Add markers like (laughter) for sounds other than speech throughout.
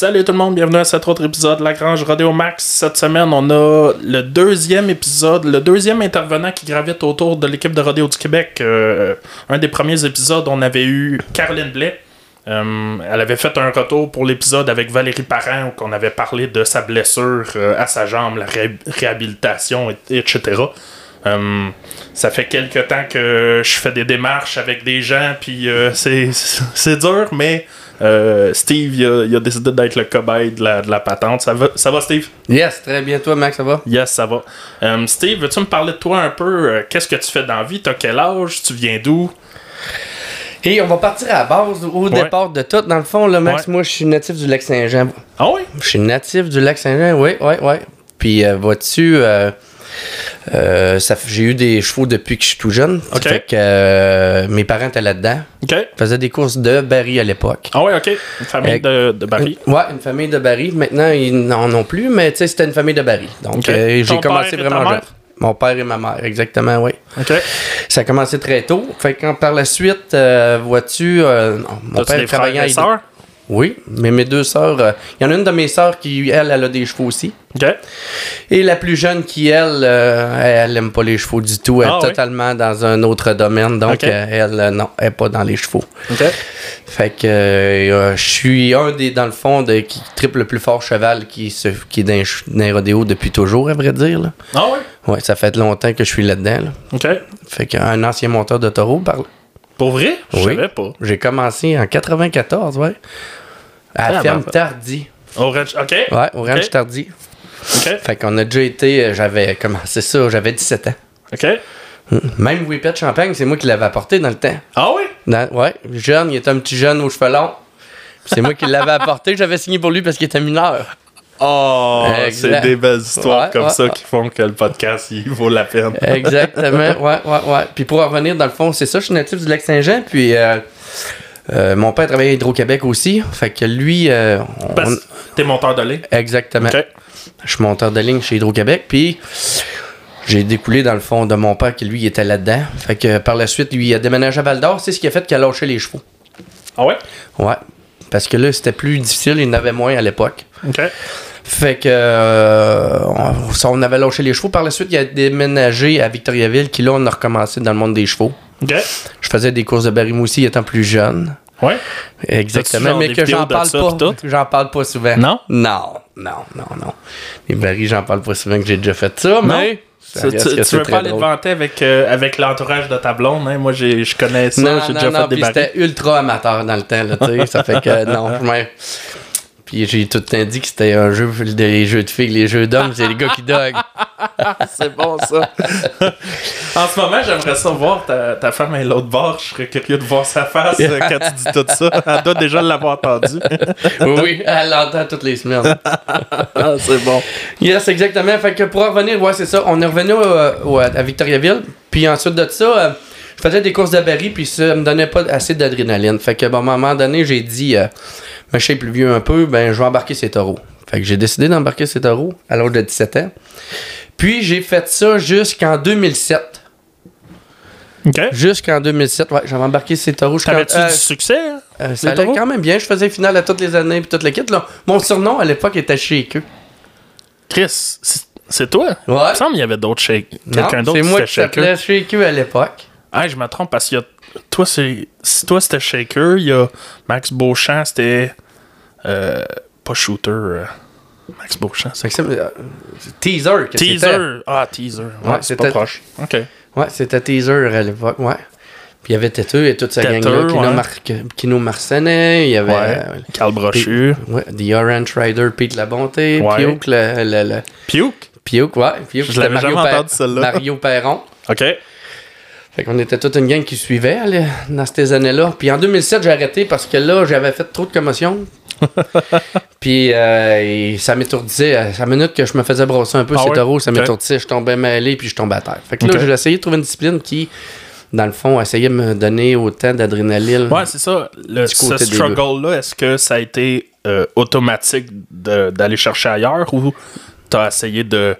Salut tout le monde, bienvenue à cet autre épisode de La Grange Rodeo Max. Cette semaine, on a le deuxième épisode, le deuxième intervenant qui gravite autour de l'équipe de Rodeo du Québec. Euh, un des premiers épisodes, on avait eu Caroline Blais. Euh, elle avait fait un retour pour l'épisode avec Valérie Parent où on avait parlé de sa blessure euh, à sa jambe, la ré- réhabilitation, et- etc. Ça fait quelque temps que je fais des démarches avec des gens, puis c'est dur, mais euh, Steve, il a, il a décidé d'être le cobaye de la, de la patente. Ça va, ça va, Steve? Yes, très bien. Toi, Max, ça va? Yes, ça va. Euh, Steve, veux-tu me parler de toi un peu? Euh, Qu'est-ce que tu fais dans la vie? T'as quel âge? Tu viens d'où? Et on va partir à la base, au départ de tout. Dans le fond, là, Max, Ouais. moi, je suis natif du lac Saint-Jean. Ah oui? Je suis natif du lac Saint-Jean, oui, oui, oui. Puis, euh, vois-tu, euh, euh, ça j'ai eu des chevaux depuis que je suis tout jeune. Fait que euh, mes parents étaient là-dedans. OK. Ils faisaient des courses de baril à l'époque. Ah oui, OK. Une famille de, de Barry. Ouais, une famille de baril. Maintenant, ils n'en ont plus, mais tu sais, c'était une famille de baril. Donc, euh, j'ai commencé vraiment jeune. Mon père et ma mère, exactement, oui. Ça a commencé très tôt. Fait que quand par la suite, euh, vois-tu, euh, mon T'as-tu père travaillait à? Oui, mais mes deux sœurs, euh, il y en a une de mes sœurs qui, elle, elle a des chevaux aussi. OK. Et la plus jeune qui, elle, euh, elle aime pas les chevaux du tout. Elle Ah est oui? totalement dans un autre domaine. Donc, euh, elle, euh, non, elle est pas dans les chevaux. Fait que euh, je suis un des, dans le fond, de, qui triple le plus fort cheval qui, se, qui est dans, les rodéos depuis toujours, à vrai dire. Là. Ah oui? Ouais, ça fait longtemps que je suis là-dedans. là. OK. Fait qu'un ancien monteur de taureau, par Pour vrai? Je Oui. savais pas. J'ai commencé en 94, ouais. À la Ah, ferme ben, Tardy. Orange. OK. Ouais, au ranch Ok. Tardy. OK. Fait qu'on a déjà été, euh, j'avais commencé ça, j'avais 17 ans. OK. Même Whippet Champagne, c'est moi qui l'avais apporté dans le temps. Ah oui? Dans- ouais, jeune, il était un petit jeune aux cheveux longs. C'est moi qui l'avais (laughs) apporté, j'avais signé pour lui parce qu'il était mineur. Oh, c'est des belles histoires Ouais, comme ouais, ça ouais. qui font que le podcast, il vaut la peine. Exactement, (laughs) ouais, ouais, ouais. Puis pour en revenir, dans le fond, c'est ça, je suis natif du lac Saint-Jean, puis euh, euh, mon père travaillait à Hydro-Québec aussi. Fait que lui, euh, on- t'es monteur de lait. exactement. Je suis monteur de ligne chez Hydro-Québec, puis j'ai découlé dans le fond de mon père qui lui était là-dedans. Fait que par la suite, lui il a déménagé à Val d'Or, c'est ce qui a fait qu'il a lâché les chevaux. Ah ouais? Ouais. Parce que là, c'était plus difficile, il en avait moins à l'époque. OK. Fait que euh, on, ça, on avait lâché les chevaux. Par la suite, il a déménagé à Victoriaville, qui là, on a recommencé dans le monde des chevaux. OK. Je faisais des courses de Barry-Moussi étant plus jeune. Ouais. Exactement, mais que j'en parle ça pas. J'en parle pas souvent. Non? Non, non, non, non. Les Barry, j'en parle pas souvent que j'ai déjà fait ça, mais. ça Tu, veux pas aller vanter avec, euh, avec l'entourage de ta blonde, hein? Moi, j'ai- je connais ça, Non, j'ai non, déjà non, fait des barils. c'était ultra amateur dans le temps, là, ça fait que (laughs) non, je m'en- Puis j'ai tout le temps dit que c'était un jeu, les jeux de filles, les jeux d'hommes, c'est les gars qui doguent. (laughs) C'est bon, ça. en ce moment, j'aimerais ça voir ta, ta femme à l'autre bord. Je serais curieux de voir sa face euh, quand tu dis tout ça. Elle doit déjà l'avoir entendu. Oui, oui, elle l'entend toutes les semaines. (laughs) Ah, c'est bon. Yes, exactement. Fait que pour en revenir, ouais, c'est ça. On est revenu euh, à Victoriaville. Puis ensuite de ça, euh, je faisais des courses de baril, puis ça me donnait pas assez d'adrénaline. Fait que, bon, à un moment donné, j'ai dit, euh, je suis plus vieux un peu, ben, je vais embarquer ces taureaux. Fait que j'ai décidé d'embarquer ces taureaux à l'âge de 17 ans. Puis j'ai fait ça jusqu'en 2007. OK. Jusqu'en 2007, ouais, j'avais embarqué ces taureaux. T'avais-tu euh, du succès? hein? euh, ça allait taureaux? quand même bien. Je faisais finale à toutes les années, puis toute l'équipe. Là. Mon surnom à l'époque était Shaker. Chris, c'est toi? Ouais. Il me semble qu'il y avait d'autres shake. Quelqu'un d'autre C'est moi qui shaker. s'appelais Shaker à l'époque. Ah, je me trompe parce a. Toi, c'est. Si toi, c'était Shaker, il y a Max Beauchamp, c'était. Euh, pas Shooter. euh, Max Beauchamp, c'est que euh, teaser. que. Teaser. Ah, teaser. Ouais, c'était- proche. OK. Ouais, c'était teaser à l'époque, ouais. Puis il y avait Têteux et toute sa gang-là. Kino, ouais. Mar- Kino Marcenet, il y avait. Ouais. euh, Carl Brochu. ouais, The Orange Rider, Pete Labonté, Ouais. Piouk, le, le. Piouk, ouais. Piouk, Je l'avais jamais entendu, celle-là. Mario Perron. OK. Fait qu'on était toute une gang qui suivait allez, dans ces années-là. Puis en 2007, j'ai arrêté parce que là, j'avais fait trop de commotion. (laughs) puis euh, ça m'étourdissait. À la minute que je me faisais brosser un peu Ah ces taureaux, ça Ok. m'étourdissait. Je tombais mêlé puis je tombais à terre. Fait que là, j'ai essayé de trouver une discipline qui, dans le fond, essayait de me donner autant d'adrénaline. Ouais, c'est ça. Le, ce struggle-là, est-ce que ça a été euh, automatique d'aller chercher ailleurs ou t'as essayé de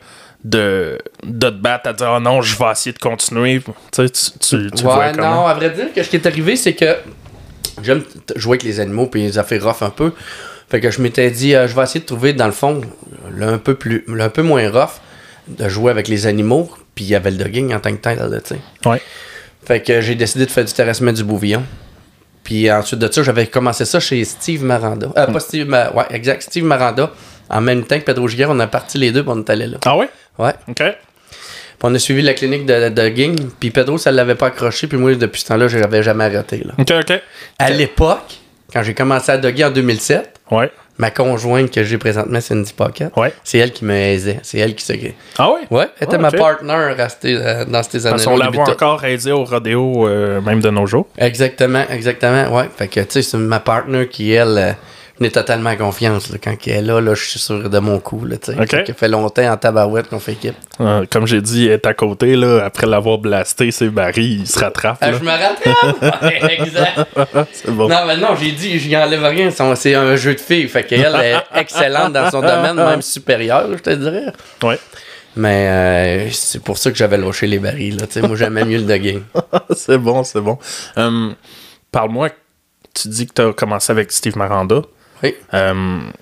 de, de te battre à dire oh non, je vais essayer de continuer. Tu sais, tu, tu, tu le ouais, vois comment? non, à vrai dire, que ce qui est arrivé, c'est que j'aime jouer avec les animaux puis les affaires rough un peu. Fait que je m'étais dit, euh, je vais essayer de trouver, dans le fond, le un peu, plus, un peu moins rough, de jouer avec les animaux. Puis il y avait le dogging en tant que tel, là, tu sais. Ouais. Fait que j'ai décidé de faire du terrassement du bouvillon. Puis ensuite de ça, j'avais commencé ça chez Steve Maranda. Euh, pas Steve, Ma- ouais, exact, Steve Maranda. En même temps que Pedro Giguère, on a parti les deux, puis on est allé là. Ah ouais? Ouais. OK. Puis on a suivi la clinique de, de Ging, puis Pedro, ça l'avait pas accroché, puis moi, depuis ce temps-là, je l'avais jamais arrêté. Là. OK, OK. À l'époque, quand j'ai commencé à dogger en 2007, Ouais. ma conjointe que j'ai présentement, Cindy Pocket, Ouais. c'est elle qui me aisait. C'est elle qui se. Ah ouais? Ouais, elle était Ah, ma partner à euh, dans ces Parce années-là. qu'on au la voit encore aider au rodéo, euh, même de nos jours. Exactement, exactement. Ouais. Fait que, tu sais, c'est ma partner qui, elle, euh, venait totalement confiance. Là. Quand elle est là, là, je suis sûr de mon coup. Là, tu sais. Ok. Fait que Ça fait longtemps en tabarouette qu'on fait équipe. Euh, comme j'ai dit, elle est à côté, là, après l'avoir blasté, c'est Barry, il se rattrape. Ah, je me rattrape! Ouais, (laughs) exact. (laughs) c'est bon. Non, mais non, j'ai dit, je n'y enlève rien. C'est un jeu de filles. Fait qu'elle est (laughs) excellente dans son domaine, même supérieur, je te dirais. Ouais. Mais euh, c'est pour ça que j'avais lâché les barils. Là. Moi, j'aimais mieux le dogging. c'est bon, c'est bon. Hum, Parle-moi, tu dis que tu as commencé avec Steve Maranda. Oui. Hum,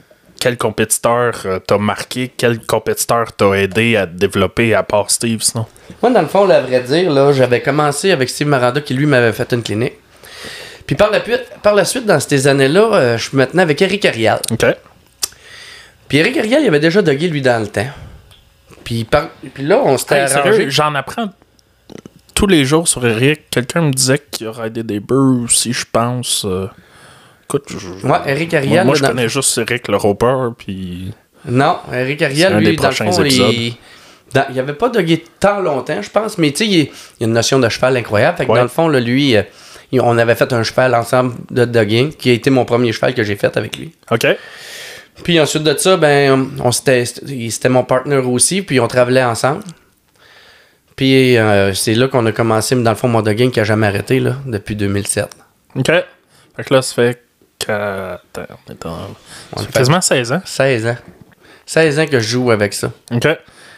quel compétiteur euh, t'a marqué? Quel compétiteur t'a aidé à te développer à part Steve, sinon? Moi, dans le fond, là, à vrai dire, là, j'avais commencé avec Steve Maranda qui, lui, m'avait fait une clinique. Puis par la, suite, par la suite, dans ces années-là, euh, je me tenais avec Eric Arial. OK. Puis Eric Arial, il avait déjà dogué, lui, dans le temps. Puis, par... Puis là, on s'était Hey, arrangé. j'en apprends tous les jours sur Eric. Quelqu'un me disait qu'il aurait aidé des beurs aussi, je pense. euh. Écoute, je- Ouais, Eric moi, Arial. moi, là, je dans- connais juste Eric le roper, puis... Non, Eric Ariel, lui, dans le prochains fond, il... il avait pas dogué tant longtemps, je pense, mais tu sais, il, il y a une notion de cheval incroyable. Fait que Ouais. dans le fond, là, lui, euh, on avait fait un cheval ensemble de dogging, qui a été mon premier cheval que j'ai fait avec lui. OK. Puis ensuite de ça, ben, on c'était mon partner aussi, puis on travaillait ensemble. Puis euh, c'est là qu'on a commencé, mais dans le fond, mon dogging qui a jamais arrêté, là, depuis 2007. OK. Fait que là, ça fait... Attends, on est en- quasiment 16 ans. 16 ans. 16 ans que je joue avec ça. OK.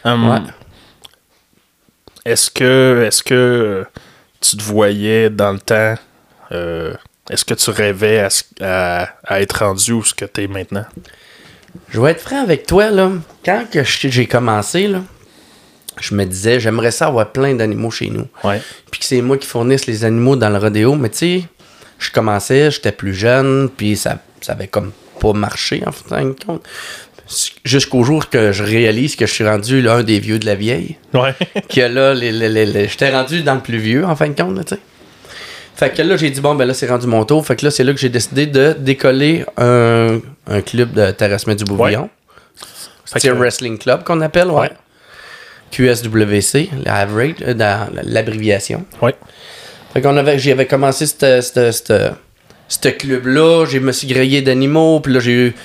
Hum, Ouais. Est-ce que, est-ce que tu te voyais dans le temps... euh, est-ce que tu rêvais à, ce- à- à être rendu où ce que tu es maintenant? Je vais être franc avec toi, là. Quand que j'ai commencé, là, je me disais, j'aimerais ça avoir plein d'animaux chez nous. Ouais. Puis que c'est moi qui fournisse les animaux dans le rodéo. Mais tu sais, je commençais, j'étais plus jeune, puis ça, ça avait comme pas marché, en fin de compte. Jusqu'au jour que je réalise que je suis rendu l'un des vieux de la vieille. Ouais. (laughs) que là, les, les- les- les- j'étais rendu dans le plus vieux, en fin de compte, tu sais. Fait que là, j'ai dit, bon, ben là, c'est rendu mon tour. Fait que là, c'est là que j'ai décidé de décoller un, un club de terrassement du Bouvillon. C'est un wrestling club qu'on appelle, ouais. Ouais. QSWC, l'abréviation. Ouais. Fait qu'on avait, j'y avais commencé ce club-là. Je me suis grillé d'animaux, puis là, j'ai eu.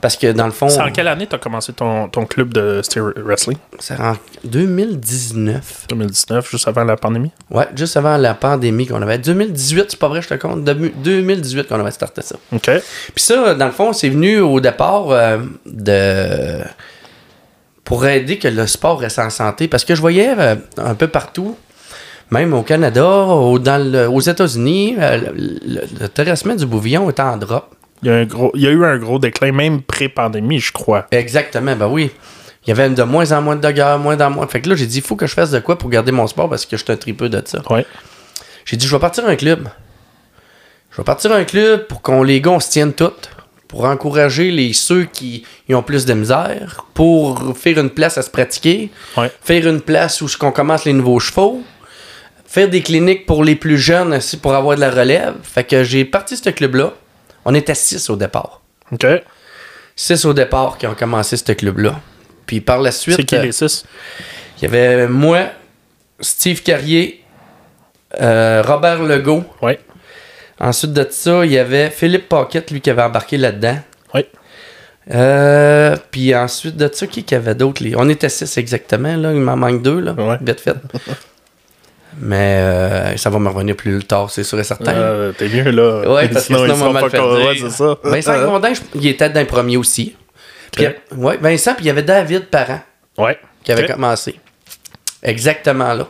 Parce que dans le fond. C'est en quelle année tu as commencé ton, ton club de wrestling? C'est en 2019. 2019, juste avant la pandémie? Ouais, juste avant la pandémie qu'on avait. 2018, c'est pas vrai, je te compte. Demi- 2018 qu'on avait starté ça. OK. Puis ça, dans le fond, c'est venu au départ euh, de. pour aider que le sport reste en santé. Parce que je voyais euh, un peu partout, même au Canada, au- dans le- aux États-Unis, euh, le, le- terrassement du bouvillon était en drop. Il y, a un gros, il y a eu un gros déclin, même pré-pandémie, je crois. Exactement, ben oui. Il y avait de moins en moins de doggers, moins en moins. Fait que là, j'ai dit, il faut que je fasse de quoi pour garder mon sport parce que je suis un tripeux de ça. Ouais. J'ai dit, je vais partir un club. Je vais partir un club pour qu'on les gars, on se tienne toutes. Pour encourager les ceux qui ont plus de misère. Pour faire une place à se pratiquer. Ouais. Faire une place où on commence les nouveaux chevaux. Faire des cliniques pour les plus jeunes aussi pour avoir de la relève. Fait que j'ai parti ce club-là. On était six au départ. OK. Six au départ qui ont commencé ce club-là. Puis par la suite. C'est qui euh, les six? il y avait moi, Steve Carrier, euh, Robert Legault. Ouais. Ensuite de ça, il y avait Philippe Paquette, lui, qui avait embarqué là-dedans. Ouais. Euh, puis ensuite de ça, qui avait d'autres? les- On était six exactement, là. Il m'en manque deux, là. Ouais. Vite fait. Mais euh, ça va me revenir plus tard, c'est sûr et certain. Euh, T'es mieux là. Ouais, parce que sinon, ils pas. Ouais, c'est ça. Vincent (laughs) Grondin, je- il était dans les premiers aussi. Puis, Ok. ouais, Vincent, puis il y avait David Parent. Ouais. qui avait Ok. commencé. Exactement là.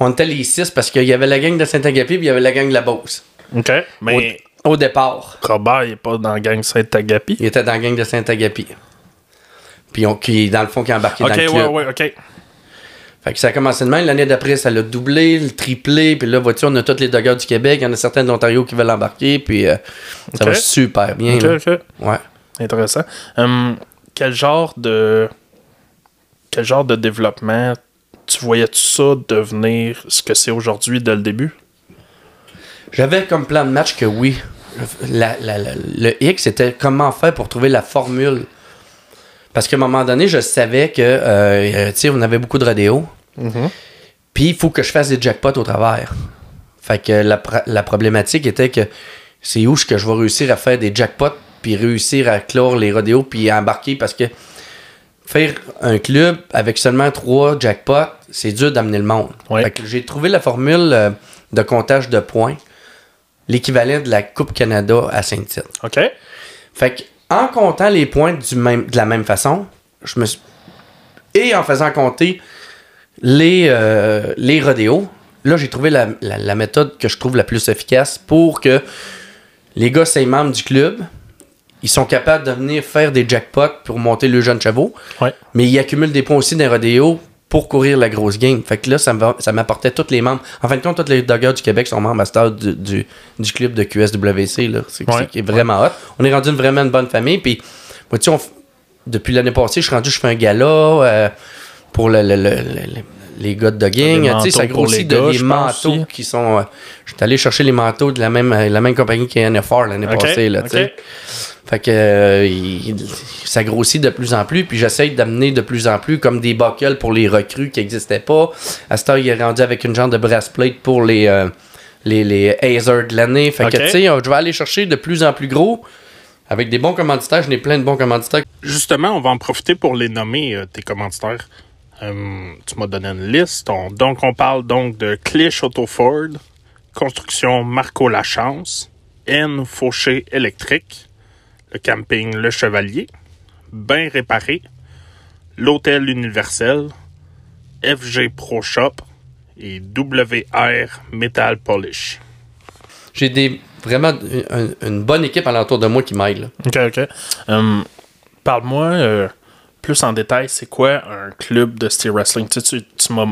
On était les six parce qu'il y avait la gang de Saint-Agapi puis il y avait la gang de la Beauce. OK. Mais Au départ, Robert, il est pas dans la gang Saint-Agapi? il était dans la gang de Saint-Agapi. Puis on, qui, dans le fond, qui a embarqué OK, dans le ouais, club. ouais, OK. Fait que ça a commencé de même. L'année d'après, ça l'a doublé, le triplé. Puis là, vois-tu, on a tous les doggers du Québec. Il y en a certains de l'Ontario qui veulent embarquer. Puis euh, ça va super bien. OK, là. OK. Ouais. Intéressant. Hum, quel genre de. Quel genre de développement tu voyais-tu ça devenir ce que c'est aujourd'hui dès le début? J'avais comme plan de match que oui. La- la- la- le X, c'était comment faire pour trouver la formule. Parce qu'à un moment donné, je savais que, euh, tu sais, on avait beaucoup de rodéo. Puis il faut que je fasse des jackpots au travers. Fait que la, la problématique était que c'est où que je vais réussir à faire des jackpots, puis réussir à clore les rodéos, puis à embarquer parce que faire un club avec seulement trois jackpots, c'est dur d'amener le monde. Que j'ai trouvé la formule euh, de comptage de points, l'équivalent de la Coupe Canada à Saint-Tite. OK. Fait que, en comptant les points du même, de la même façon, je me suis... et en faisant compter les, euh, les rodéos, là, j'ai trouvé la, la- la méthode que je trouve la plus efficace pour que les gars, c'est membres du club, ils sont capables de venir faire des jackpots pour monter le jeune chevaux, Ouais. mais ils accumulent des points aussi dans les rodéos pour courir la grosse game. Fait que là, ça m'apportait tous les membres. En fin de compte, tous les doggers du Québec sont membres à heure du, du, du club de QSWC. C'est Ouais. c'est qui est vraiment hot. On est rendu une, vraiment une bonne famille. Puis, moi, on depuis l'année passée, je suis rendu, je fais un gala euh, pour le, le- le- le- le- les gars de dogging. Tu sais, ça grossit de gars, les manteaux aussi. qui sont. euh, je suis allé chercher les manteaux de la même, euh, la même compagnie qu'NFR l'année passée. Là, tu sais. OK. Fait que euh, il- ça grossit de plus en plus, puis j'essaye d'amener de plus en plus comme des buckles pour les recrues qui n'existaient pas. À cette heure, il est rendu avec une genre de breastplate pour les, euh, les, les Hazers de l'année. Fait que tu sais, je vais aller chercher de plus en plus gros avec des bons commanditaires. Je n'ai plein de bons commanditaires. Justement, on va en profiter pour les nommer, euh, tes commanditaires. Euh, tu m'as donné une liste. On- donc, on parle donc de Clich Auto Ford, Construction Marco Lachance, N Fauché Électrique, le camping Le Chevalier, Bain Réparé, l'Hôtel Universel, FG Pro Shop et WR Metal Polish. J'ai des vraiment une, une bonne équipe alentour de moi qui m'aide. Ok, ok. Hum, Parle-moi euh, plus en détail, c'est quoi un club de steel wrestling? Tu, tu, m'as.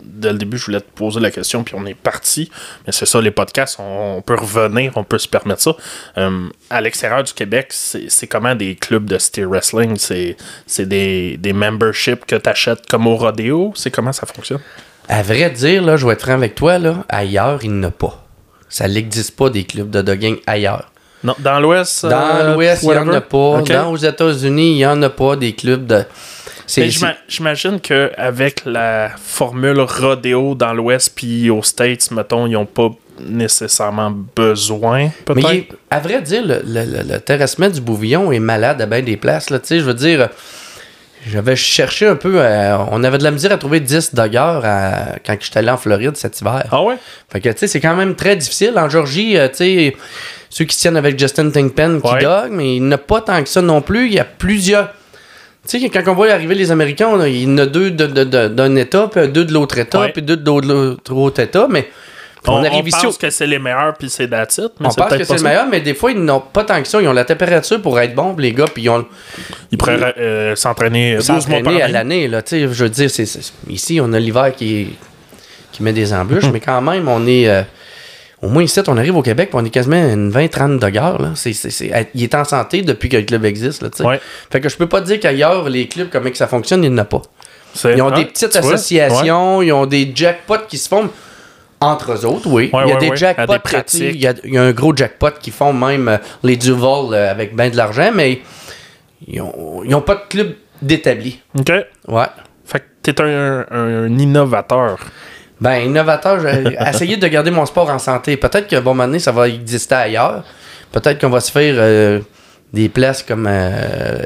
Dès le début, je voulais te poser la question, puis on est parti. Mais c'est ça, les podcasts, on, peut revenir, on peut se permettre ça. Hum, à l'extérieur du Québec, c'est comment des clubs de steel wrestling? C'est des, memberships que tu achètes comme au rodéo? C'est comment ça fonctionne? À vrai dire, là, je vais être franc avec toi, là, ailleurs, il n'y en a pas. Ça n'existe pas des clubs de dogging ailleurs. Non, dans l'Ouest? Dans euh, l'Ouest, il n'y en a pas. Dans, aux États-Unis, il n'y en a pas des clubs de. J'ima- J'imagine qu'avec la formule rodéo dans l'Ouest puis aux States, mettons, ils n'ont pas nécessairement besoin, Mais il à vrai dire, le, le- le- le terrassement du Bouvillon est malade à bien des places. Là, je veux dire, j'avais cherché un peu. euh, on avait de la misère à trouver 10 doggers à- quand j'étais allé en Floride cet hiver. Ah ouais? Fait que, tu sais, c'est quand même très difficile. En Georgie, euh, tu sais, ceux qui tiennent avec Justin Tinkpen qui Ouais. dog, mais il n'y en a pas tant que ça non plus. Il y a plusieurs. Tu sais, quand on voit arriver les Américains, on a- il y en a deux de- de- de- d'un État, puis deux de l'autre État, puis deux de l'autre autre État, mais On, on, arrive on ici. pense au- que c'est les meilleurs puis c'est mais On pense que c'est pas le ça. meilleur, mais des fois, ils n'ont pas tant que ça. Ils ont la température pour être bons, les gars, puis ils ont Ils pourraient euh, s'entraîner 12 mois par s'entraîner à année. l'année. là. Tu sais, Je veux dire, ici, on a l'hiver qui, qui met des embûches, (laughs) mais quand même, on est. euh, au moins ici, on arrive au Québec, on est quasiment une 20-30 de gare. Là. C'est, c'est- c'est- il est en santé depuis que le club existe. Là. Ouais. Fait que je peux pas dire qu'ailleurs, les clubs, comment que ça fonctionne, il n'y en a pas. C'est- Ils ont des petites vois? Ouais. associations, ils ont des jackpots qui se font entre eux autres, oui. Ouais, il y a des jackpots, pratiques. il y, a, il y a un gros jackpot qui font même euh, les Duval euh, avec bien de l'argent, mais ils ont, ils ont pas de club d'établi. OK. Ouais. Fait que t'es un, un innovateur. Ben, innovateur, (laughs) essayé de garder mon sport en santé. Peut-être qu'à un bon moment donné, ça va exister ailleurs. Peut-être qu'on va se faire euh, des places comme euh,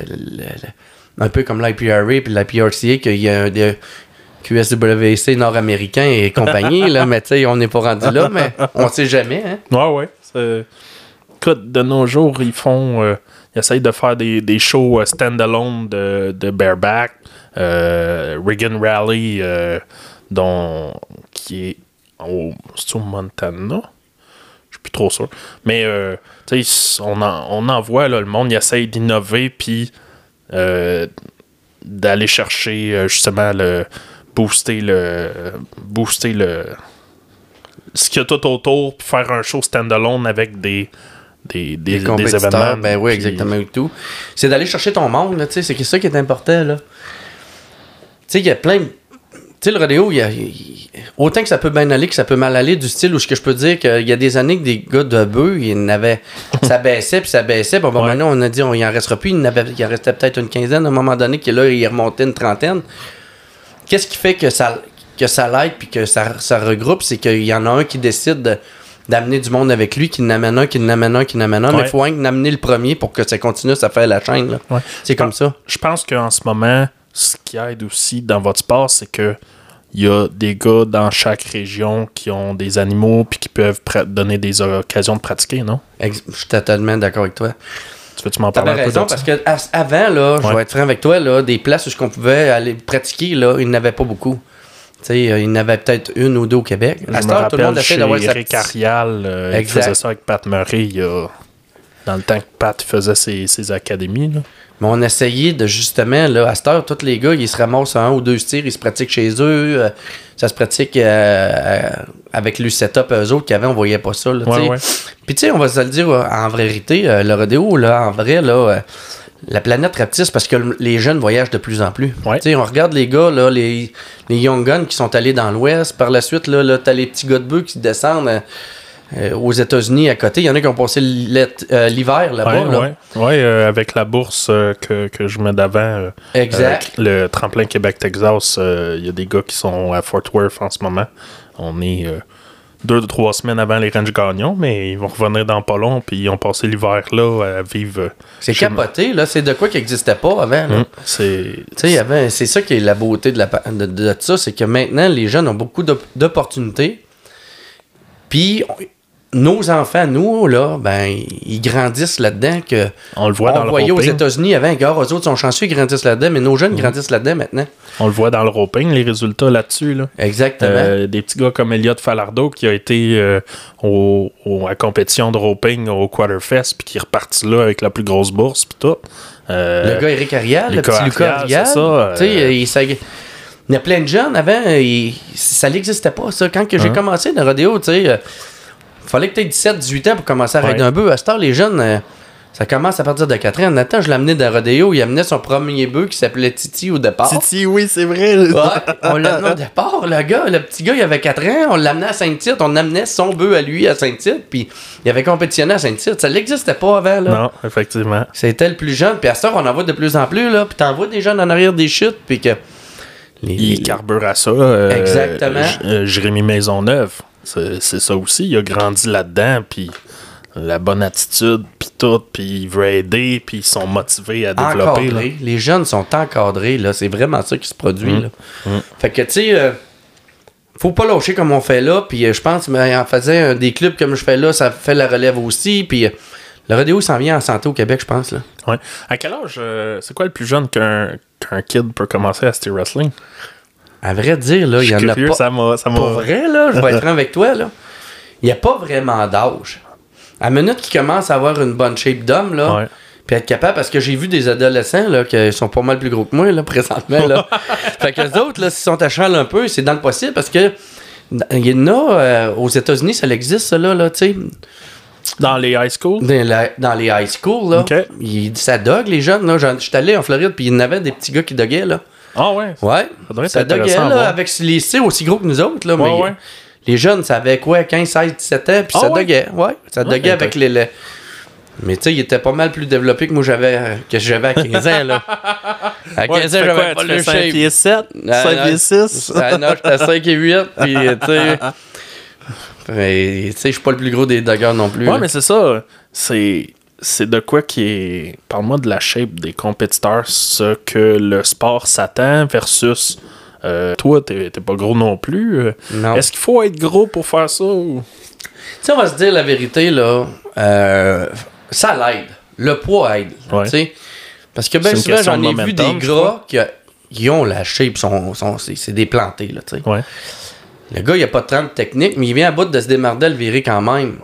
un peu comme l'IPRA puis l'IPRCA, qu'il y a des QSWC nord-américain et compagnie, là, mais tu sais, on n'est pas rendu là, mais on sait jamais, hein. Ouais, ouais. Écoute, de nos jours, ils font. euh, ils essayent de faire des, des shows euh, stand-alone de, de bareback. Reagan Rally, dont, qui est au, Montana? Je suis plus trop sûr. Mais euh, on en, on en voit, là, le monde il essaye d'innover puis euh, d'aller chercher euh, justement le booster le booster le ce qu'il y a tout autour puis faire un show standalone avec des des, des, Des des compétiteurs, événements. ben oui, exactement tout. C'est d'aller chercher ton monde, là, tu sais, c'est ça qui est important, là. Tu sais, il y a plein sais, le rodéo, il y a, il- autant que ça peut bien aller, que ça peut mal aller, du style où ce que je peux dire qu'il y a des années que des gars de bœufs, ils n'avaient, ça (laughs) baissait, puis ça baissait, puis bon, Ouais. maintenant, on a dit, on, il en restera plus, il, en avait- il en restait peut-être une quinzaine à un moment donné, que là, il remontait une trentaine. Qu'est-ce qui fait que ça, que ça l'aide, puis que ça, ça regroupe, c'est qu'il y en a un qui décide de- d'amener du monde avec lui, qui n'amène un, qui n'amène un, qui n'amène un, mais il faut rien que n'amener le premier pour que ça continue à faire la chaîne. Ouais. C'est comme ça. Je pense qu'en ce moment, ce qui aide aussi dans votre sport, c'est que il y a des gars dans chaque région qui ont des animaux puis qui peuvent donner des occasions de pratiquer, non? Ex- Je suis totalement d'accord avec toi. Tu veux-tu m'en parler un peu ça? parce que avant, là, je Ouais. vais être franc avec toi, là, des places où on pouvait aller pratiquer, là, il n'y avait pas beaucoup. Tu sais, euh, il y en avait peut-être une ou deux au Québec. Je À tout le monde essaie chez d'avoir sa Eric petite- Arial, euh, il faisait ça avec Pat Murray il y a- dans le temps que Pat faisait ses, ses académies. Là. Mais on essayait de justement, là, à cette heure, tous les gars, ils se ramassent à un ou deux tirs, ils se pratiquent chez eux. euh, ça se pratique euh, euh, avec le setup, eux autres, qu'avant, on voyait pas ça. Là, Ouais. Puis, tu sais, on va se le dire en vérité, euh, le rodéo, là, en vrai, là, la planète rapetisse parce que le- les jeunes voyagent de plus en plus. Ouais. Tu sais, on regarde les gars, là, les, les Young Guns qui sont allés dans l'Ouest. Par la suite, là, là t'as les petits gars de bœufs qui descendent euh, aux États-Unis à côté. Il y en a qui ont passé euh, l'hiver là-bas. Là. ouais. Ouais, euh, avec la bourse euh, que, que je mets d'avant, Exact. le tremplin Québec-Texas, il y a des gars qui sont à Fort Worth en ce moment. On est deux ou trois semaines avant les Range Gagnons, mais ils vont revenir dans pas long, puis ils ont passé l'hiver là à vivre. C'est capoté, là. C'est de quoi qui n'existait pas avant. Hum, C'est. Ça qui est la beauté de, la, de, de ça, c'est que maintenant, les jeunes ont beaucoup d'op- d'opportunités. Puis, nos enfants, nous, là, ben, ils grandissent là-dedans que On le voit dans le voyait aux roping. États-Unis avant, gars, eux autres sont chanceux, ils grandissent là-dedans, mais nos jeunes Mm. grandissent là-dedans maintenant. On le voit dans le roping, les résultats là-dessus. Là. Exactement. Euh, des petits gars comme Elliot Falardeau qui a été euh, au, au- à compétition de roping au Quarterfest puis qui est reparti là avec la plus grosse bourse puis tout. Euh, le gars Eric Arial, le petit Lucas Arial, Arial. c'est ça, Tu sais, euh, il, y a plein de jeunes avant, il- ça n'existait pas, ça. Quand que j'ai Hein? commencé dans le rodéo, tu sais, fallait que tu aies 17-18 ans pour commencer à Ouais. raider un bœuf. À cette heure, les jeunes, euh, ça commence à partir de 4 ans. Nathan, je l'amenais dans le rodéo, il amenait son premier bœuf qui s'appelait Titi au départ. Titi, oui, c'est vrai. Ouais, on l'a amené au départ, le gars, le petit gars, il avait 4 ans, on l'amenait à Saint-Tite, on amenait son bœuf à lui à Saint-Tite, puis il avait compétitionné à Saint-Tite. Ça n'existait pas avant, là. Non, effectivement. C'était le plus jeune, puis à ça, on en voit de plus en plus, là, puis t'en vois des jeunes en arrière des chutes, puis que. Les, Il les- à ça. euh, Exactement. J- euh, Jérémy Maisonneuve, c'est ça aussi. Il a grandi là-dedans, puis la bonne attitude, puis tout, puis il veut aider, puis ils sont motivés à développer. là. Les jeunes sont encadrés, là. C'est vraiment ça qui se produit, Mm. là. Fait que, tu sais, euh, faut pas lâcher comme on fait là, puis euh, je pense, mais en faisant des clubs comme je fais là, ça fait la relève aussi, puis euh, le rodéo s'en vient en santé au Québec, je pense, là. Ouais. À quel âge, euh, c'est quoi le plus jeune qu'un kid peut commencer à city wrestling? À vrai dire, là, il Je y suis en a pas. ça m'a... ça Pour vrai, là, je vais être franc avec toi, là. Il n'y a pas vraiment d'âge. À la minute qu'ils commencent à avoir une bonne shape d'homme, là, Ouais. puis être capable, parce que j'ai vu des adolescents, là, qui sont pas mal plus gros que moi, là, (laughs) présentement, là. fait que les autres, là, s'ils sont à un peu, c'est dans le possible, parce que il y en a, euh, aux États-Unis, ça existe, ça, là, là tu sais, Dans les high school? dans, la- dans les high school, là. Ok. ils- ça dogue, les jeunes, là. J'en- J'étais allé en Floride, puis il y en avait des petits gars qui doguaient, là. Ah ouais. Ouais. Ça être intéressant à là, avec les cils aussi gros que nous autres, là. Ouais, mais ouais. les jeunes, ça avait quoi, 15, 16, 17 ans, puis Ah ça ouais? doguait. Ouais, ça Ouais, doguait avec les. les- Mais tu sais, il était pas mal plus développé que moi j'avais que j'avais à 15 ans, là. (laughs) À 15 Ouais, ans, j'avais pas Tu le fais 5 shape. pieds 7, Ah, 5 non. pieds 6. Ah non, j'étais à 5 et 8, puis tu sais. (laughs) Tu sais, je suis pas le plus gros des doggers non plus. Ouais, mais c'est ça. C'est c'est de quoi qui est. Parle-moi de la shape des compétiteurs, ce que le sport s'attend versus. euh, toi, t'es t'es pas gros non plus. euh. Non. Est-ce qu'il faut être gros pour faire ça? ou- Tu sais, on va se dire la vérité, là. euh, ça l'aide. Le poids aide. Ouais. tu sais. Parce que bien souvent, j'en de ai vu des gras qui, ont la shape, sont, sont, c'est, plantés, là, tu sais. Ouais. Le gars, il a pas de 30 technique, mais il vient à bout de se démarrer le virer quand même.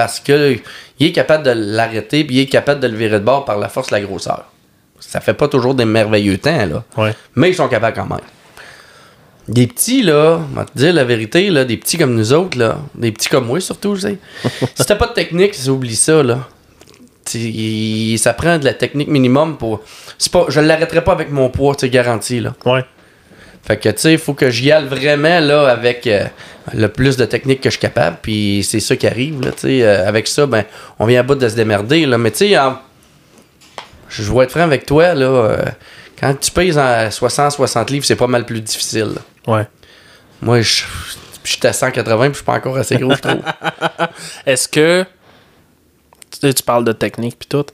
Parce que il est capable de l'arrêter, puis il est capable de le virer de bord par la force de la grosseur. Ça fait pas toujours des merveilleux temps, là. Ouais. Mais ils sont capables quand même. Des petits, là, on va te dire la vérité, là, des petits comme nous autres, là, des petits comme moi surtout, je sais. (laughs) si t'as pas de technique, oublie ça, là. Il- ça prend de la technique minimum pour. C'est pas, je l'arrêterai pas avec mon poids, c'est garanti, là. Ouais. Fait que, tu sais, il faut que j'y aille vraiment, là, avec euh, le plus de technique que je suis capable. Puis c'est ça qui arrive, là, tu sais. euh, avec ça, ben, on vient à bout de se démerder, là. Mais, tu sais, en- je vais être franc avec toi, là. euh, quand tu pèses en 60-60 livres, c'est pas mal plus difficile, là. Ouais. Moi, je suis à 180 puis je suis pas encore assez gros, je trouve. (laughs) Est-ce que. Tu sais, tu parles de technique puis tout.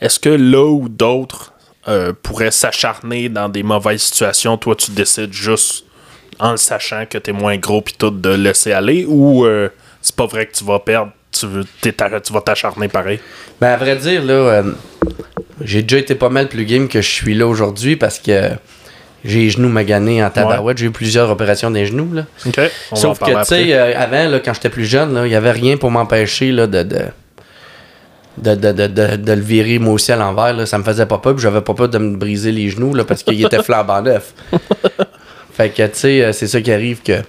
Est-ce que là où d'autres euh, pourraient s'acharner dans des mauvaises situations, toi, tu décides juste, en le sachant que t'es moins gros puis tout, de laisser aller ou euh, c'est pas vrai que tu vas perdre, tu, veux, t'es- tu vas t'acharner pareil? Ben, à vrai dire, là, euh, j'ai déjà été pas mal plus game que je suis là aujourd'hui parce que j'ai les genoux maganés en tabarouette. J'ai eu plusieurs opérations des genoux, là. Ok. On Sauf que, tu sais, euh, avant, là, quand j'étais plus jeune, là, il y avait rien pour m'empêcher là, de, de, de, de, de, de- de le virer moi aussi à l'envers. là. Ça me faisait pas peur, puis j'avais pas peur de me briser les genoux là, parce qu'il était flambant neuf. (laughs) fait que, tu sais, euh, c'est ça qui arrive que.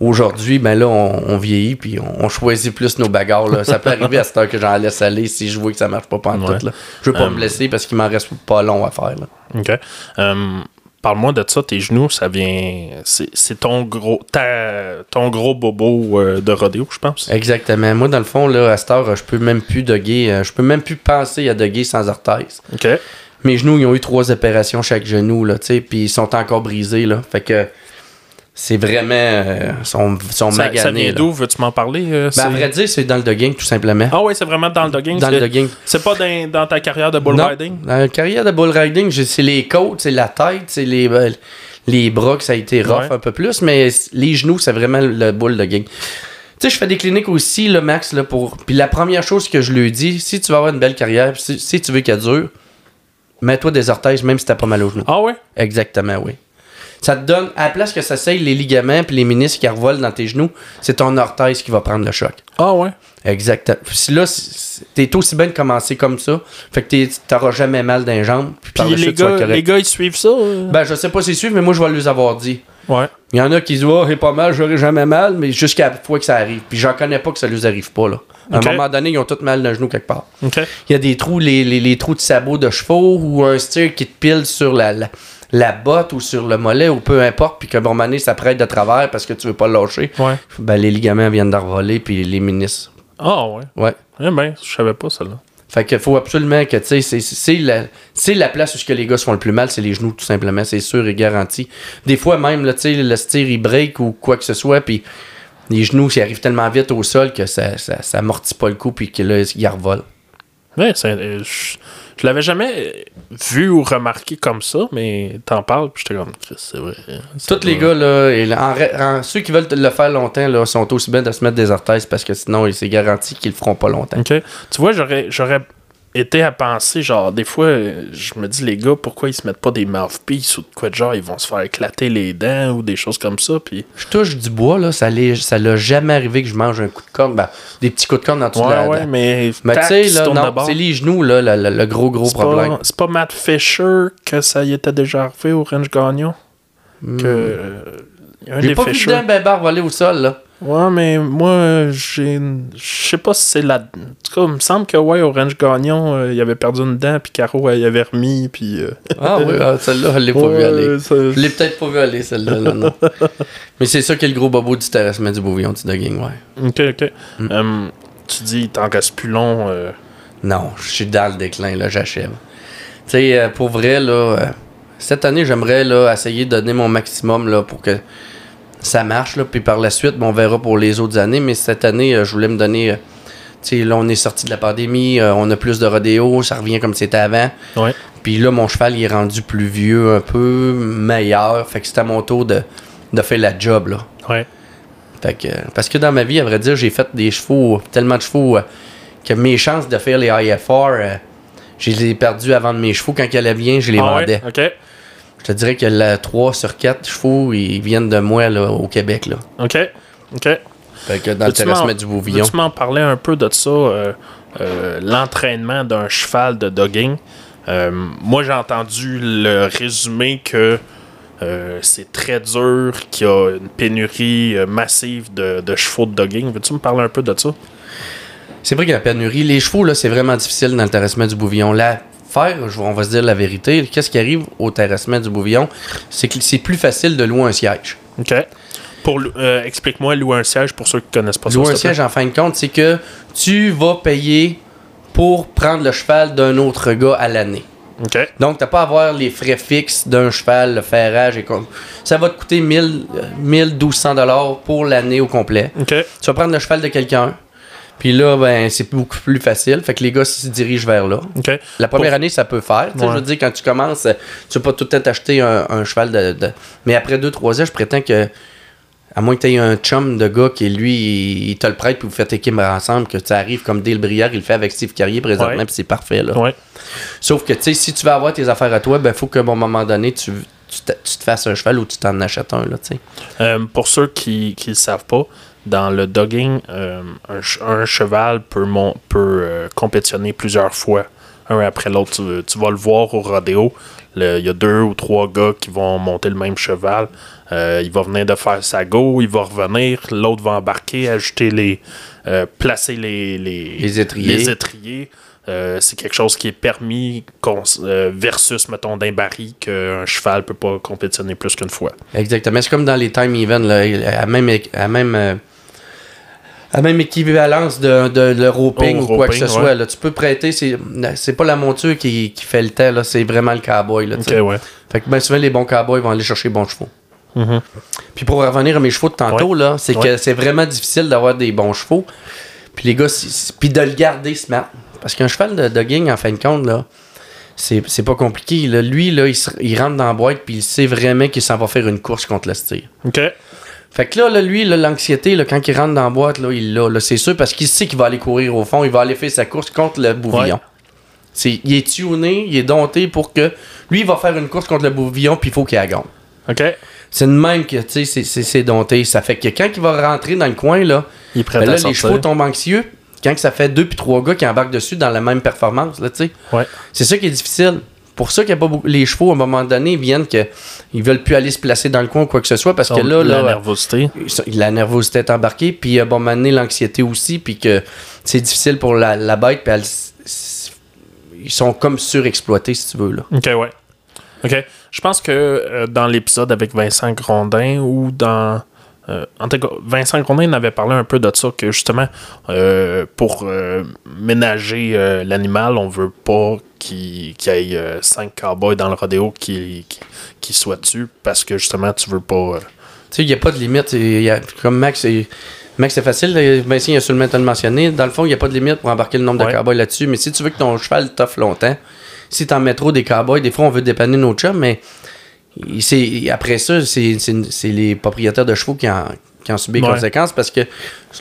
Aujourd'hui, ben là, on, on vieillit puis on, on choisit plus nos bagarres. Là. Ça peut arriver à cette heure que j'en laisse aller si je vois que ça marche pas pendant Ouais. tout. Là. Je veux pas Euh, me blesser parce qu'il m'en reste pas long à faire. Là. OK. Euh, Parle-moi de ça, tes genoux, ça vient. C'est ton gros ta- ton gros bobo euh, de rodéo, je pense. Exactement. Moi, dans le fond, là, à cette heure, je peux même plus doguer. euh, Je peux même plus penser à doguer sans orthèse. OK. Mes genoux, ils ont eu trois opérations chaque genou, là, tu sais, puis ils sont encore brisés, là. Fait que c'est vraiment. euh, sont, sont Ça, maganés. ça vient d'où? Veux-tu m'en parler? euh, Ben, à c'est- vrai dire, c'est dans le dogging, tout simplement. Ah ouais, c'est vraiment dans le dogging. dans c'est- le dogging. C'est pas dans, dans ta carrière de bull Non, riding? Dans la carrière de bull riding, c'est les côtes, c'est la tête, c'est les, euh, les bras que ça a été rough Ouais. un peu plus, mais les genoux, c'est vraiment le bull dogging. Tu sais, je fais des cliniques aussi, le Max, là, pour. Puis la première chose que je lui dis, si tu veux avoir une belle carrière, si, si tu veux qu'elle dure, mets-toi des orthèses, même si t'as pas mal aux genoux. Ah ouais? Exactement, oui. Ça te donne, à la place que ça seye les ligaments puis les ministres qui revolent dans tes genoux, c'est ton orthèse qui va prendre le choc. Ah ouais? Exactement. Si là, t'es aussi bien de commencer comme ça, fait que t'auras jamais mal dans les jambes. Puis, par Puis les gars, les gars, ils suivent ça? euh? Ben, je sais pas s'ils suivent, mais moi, je vais les avoir dit. Ouais. Il y en a qui disent, oh, j'ai pas mal, j'aurai jamais mal, mais jusqu'à la fois que ça arrive. Puis j'en connais pas que ça leur arrive pas, là. À un moment donné, ils ont tous mal dans le genou quelque part. Il y a des trous, les, les- les trous de sabots de chevaux ou un steer qui te pile sur la, la, la botte ou sur le mollet ou peu importe, puis que bon, moment donné, ça prête de travers parce que tu veux pas le lâcher. Ouais. Ben, les ligaments viennent d'envoler, puis les ministres. Ah ouais. Ouais. Eh ben, je savais pas ça là. Fait qu'il faut absolument que, tu sais, c'est- c'est la, c'est la place où ce que les gars se font le plus mal, c'est les genoux, tout simplement. C'est sûr et garanti. Des fois, même, là, tu sais, le steer, il break ou quoi que ce soit, puis les genoux, ils arrivent tellement vite au sol que ça, ça, ça amortit pas le coup, puis que là, ils revolent. Ouais, c'est- euh, je, l'avais jamais vu ou remarqué comme ça, mais t'en parles, puis j'étais comme, Chris, c'est vrai. Ça Tous les gars, là, et là, en ra- en- ceux qui veulent le faire longtemps, là, sont aussi bien de se mettre des orthèses parce que sinon, c'est garanti qu'ils le feront pas longtemps. OK. Tu vois, j'aurais, j'aurais été à penser, genre, des fois, je me dis, les gars, pourquoi ils se mettent pas des mouthpieces ou de quoi de genre, ils vont se faire éclater les dents ou des choses comme ça, puis... Je touche du bois, là, ça l'a jamais arrivé que je mange un coup de corne, ben, des petits coups de corne dans tout Ouais, la, ouais, mais... Mais tu sais, là, de non, c'est les genoux, là, le, le- le gros, gros problème. c'est pas Matt Fisher que ça y était déjà arrivé au Range Gagnon? Que... euh, un. J'ai pas vu d'un bébé voler au sol, là. Ouais, mais moi, euh, j'ai. Je sais pas si c'est la. En tout cas, il me semble que, ouais, Orange Gagnon, euh, il avait perdu une dent, puis Caro, elle y avait remis, puis. euh, Ah oui, ah, celle-là, je l'ai pas vu ouais, aller. ça- Je l'ai peut-être pas vu aller, celle-là, là, non. (laughs) Mais c'est ça qui est le gros bobo du terrassement du bouvillon du dogging, ouais. Ok, ok. Hmm. Hum, tu dis, il t'en reste plus long. euh, Non, je suis dans le déclin, là, j'achève. Tu sais, euh, pour vrai, là, euh, cette année, j'aimerais, là, essayer de donner mon maximum, là, pour que ça marche, là, puis par la suite, bon, on verra pour les autres années, mais cette année, euh, je voulais me donner, euh, tu sais, là, on est sorti de la pandémie, euh, on a plus de rodéo, ça revient comme c'était avant. Ouais. Puis là, mon cheval, il est rendu plus vieux, un peu meilleur, fait que c'est à mon tour de, de faire la job, là. Ouais. Fait que, parce que dans ma vie, à vrai dire, j'ai fait des chevaux, tellement de chevaux, que mes chances de faire les IFR, je les ai perdus avant de mes chevaux. Quand ils allaient bien, je les Ah ouais? vendais. Je te dirais que la 3 sur 4 chevaux, ils viennent de moi là, au Québec. Là. OK. OK. Fait que dans le terrassement du Bouvillon. Veux-tu m'en parler un peu de ça, euh, euh, l'entraînement d'un cheval de dogging? Euh, moi, j'ai entendu le résumé que c'est très dur, qu'il y a une pénurie massive de, de chevaux de dogging. Veux-tu me parler un peu de ça? C'est vrai qu'il y a la pénurie. Les chevaux, là, c'est vraiment difficile dans le terrassement du Bouvillon. Là, faire, on va se dire la vérité, qu'est-ce qui arrive au terrassement du Bouvillon? C'est que c'est plus facile de louer un siège. OK. Pour, euh, explique-moi louer un siège pour ceux qui connaissent pas ça. Louer un siège, en fin de compte, c'est que tu vas payer pour prendre le cheval d'un autre gars à l'année. OK. Donc, tu n'as pas à avoir les frais fixes d'un cheval, le ferrage et comme. Ça va te coûter 1000, euh, 1200 dollars pour l'année au complet. OK. Tu vas prendre le cheval de quelqu'un. Puis là, ben, c'est beaucoup plus facile. Fait que les gars se dirigent vers là. La première Pour- année, ça peut faire. Ouais. Je veux dire, quand tu commences, tu vas pas tout le temps t'acheter un, un cheval de, de- Mais après 2-3 ans, je prétends que, à moins que tu aies un chum de gars qui, lui, il, te le prête, puis vous faites équipe ensemble, que tu arrives comme Dale Brière, il le fait avec Steve Carrier présentement, Ouais. puis c'est parfait. Là. Ouais. Sauf que, tu sais, si tu veux avoir tes affaires à toi, ben, faut qu'à un moment donné, tu, tu, te, tu te fasses un cheval ou tu t'en achètes un, là, tu sais. Euh, pour ceux qui ne le savent pas, dans le dogging, euh, un, ch- un cheval peut, mon- peut euh, compétitionner plusieurs fois, un après l'autre. Tu, tu vas le voir au rodéo. Il y a deux ou trois gars qui vont monter le même cheval. Euh, il va venir de faire sa go, il va revenir, l'autre va embarquer, ajouter les. placer les, les, Les étriers. les étriers. C'est quelque chose qui est permis versus, mettons, d'un baril qu'un cheval peut pas compétitionner plus qu'une fois. Exactement. C'est comme dans les time events, là, à même, à même, à même équivalence de, de le roping Au ou quoi que ce soit. ouais. Là. Tu peux prêter, c'est, pas la monture qui, qui fait le temps, c'est vraiment le cowboy. Là, ouais. Fait que ben, souvent, les bons cowboys vont aller chercher les bons chevaux. Mhm. Puis pour revenir à mes chevaux de tantôt, là, c'est que c'est vraiment difficile d'avoir des bons chevaux. Puis les gars, puis de le garder smart. Parce qu'un cheval de dogging, en fin de compte, là, c'est, c'est pas compliqué. là. Lui, là, il, se- il rentre dans la boîte, puis il sait vraiment qu'il s'en va faire une course contre le style. OK. Fait que là, là, lui, l'anxiété, là, quand il rentre dans la boîte, là, il l'a, là, c'est sûr, parce qu'il sait qu'il va aller courir au fond, il va aller faire sa course contre le bouvillon. Ouais. C'est, il est tuné, il est dompté pour que. Lui, il va faire une course contre le bouvillon, puis il faut qu'il la gagne. OK. C'est de même que, tu sais, c'est, c'est, c'est dompté. Ça fait que quand il va rentrer dans le coin, là, Il est prêt ben là, à les sortir. chevaux tombent anxieux. Quand ça fait deux puis trois gars qui embarquent dessus dans la même performance, là, tu sais. Ouais. C'est ça qui est difficile. Pour ça qu'il y a pas beaucoup. Les chevaux, à un moment donné, viennent que. Ils veulent plus aller se placer dans le coin ou quoi que ce soit parce que là, la là. nervosité. la nervosité est embarquée, puis euh, bon, maintenant l'anxiété aussi, puis que c'est difficile pour la, la bête, puis ils sont comme surexploités, si tu veux, là. OK, ouais. OK. Je pense que euh, dans l'épisode avec Vincent Grondin ou dans. Euh, en tout cas, Vincent Grondin avait parlé un peu de ça, que justement, euh, pour euh, ménager l'animal, on veut pas qu'il y ait cinq cowboys dans le rodéo qui, qui, qui soient dessus parce que justement, tu veux pas. Tu sais, il n'y a pas de limite. il y a- comme Max, c'est- Max, c'est facile. Vincent, il a seulement le mentionner. Dans le fond, il n'y a pas de limite pour embarquer le nombre Ouais. de cowboys là-dessus. Mais si tu veux que ton cheval t'offre longtemps, si t'en mets trop des cowboys, des fois, on veut dépanner nos chums, mais il- après ça, c'est les propriétaires de chevaux qui en, qui en subissent les Ouais. conséquences parce que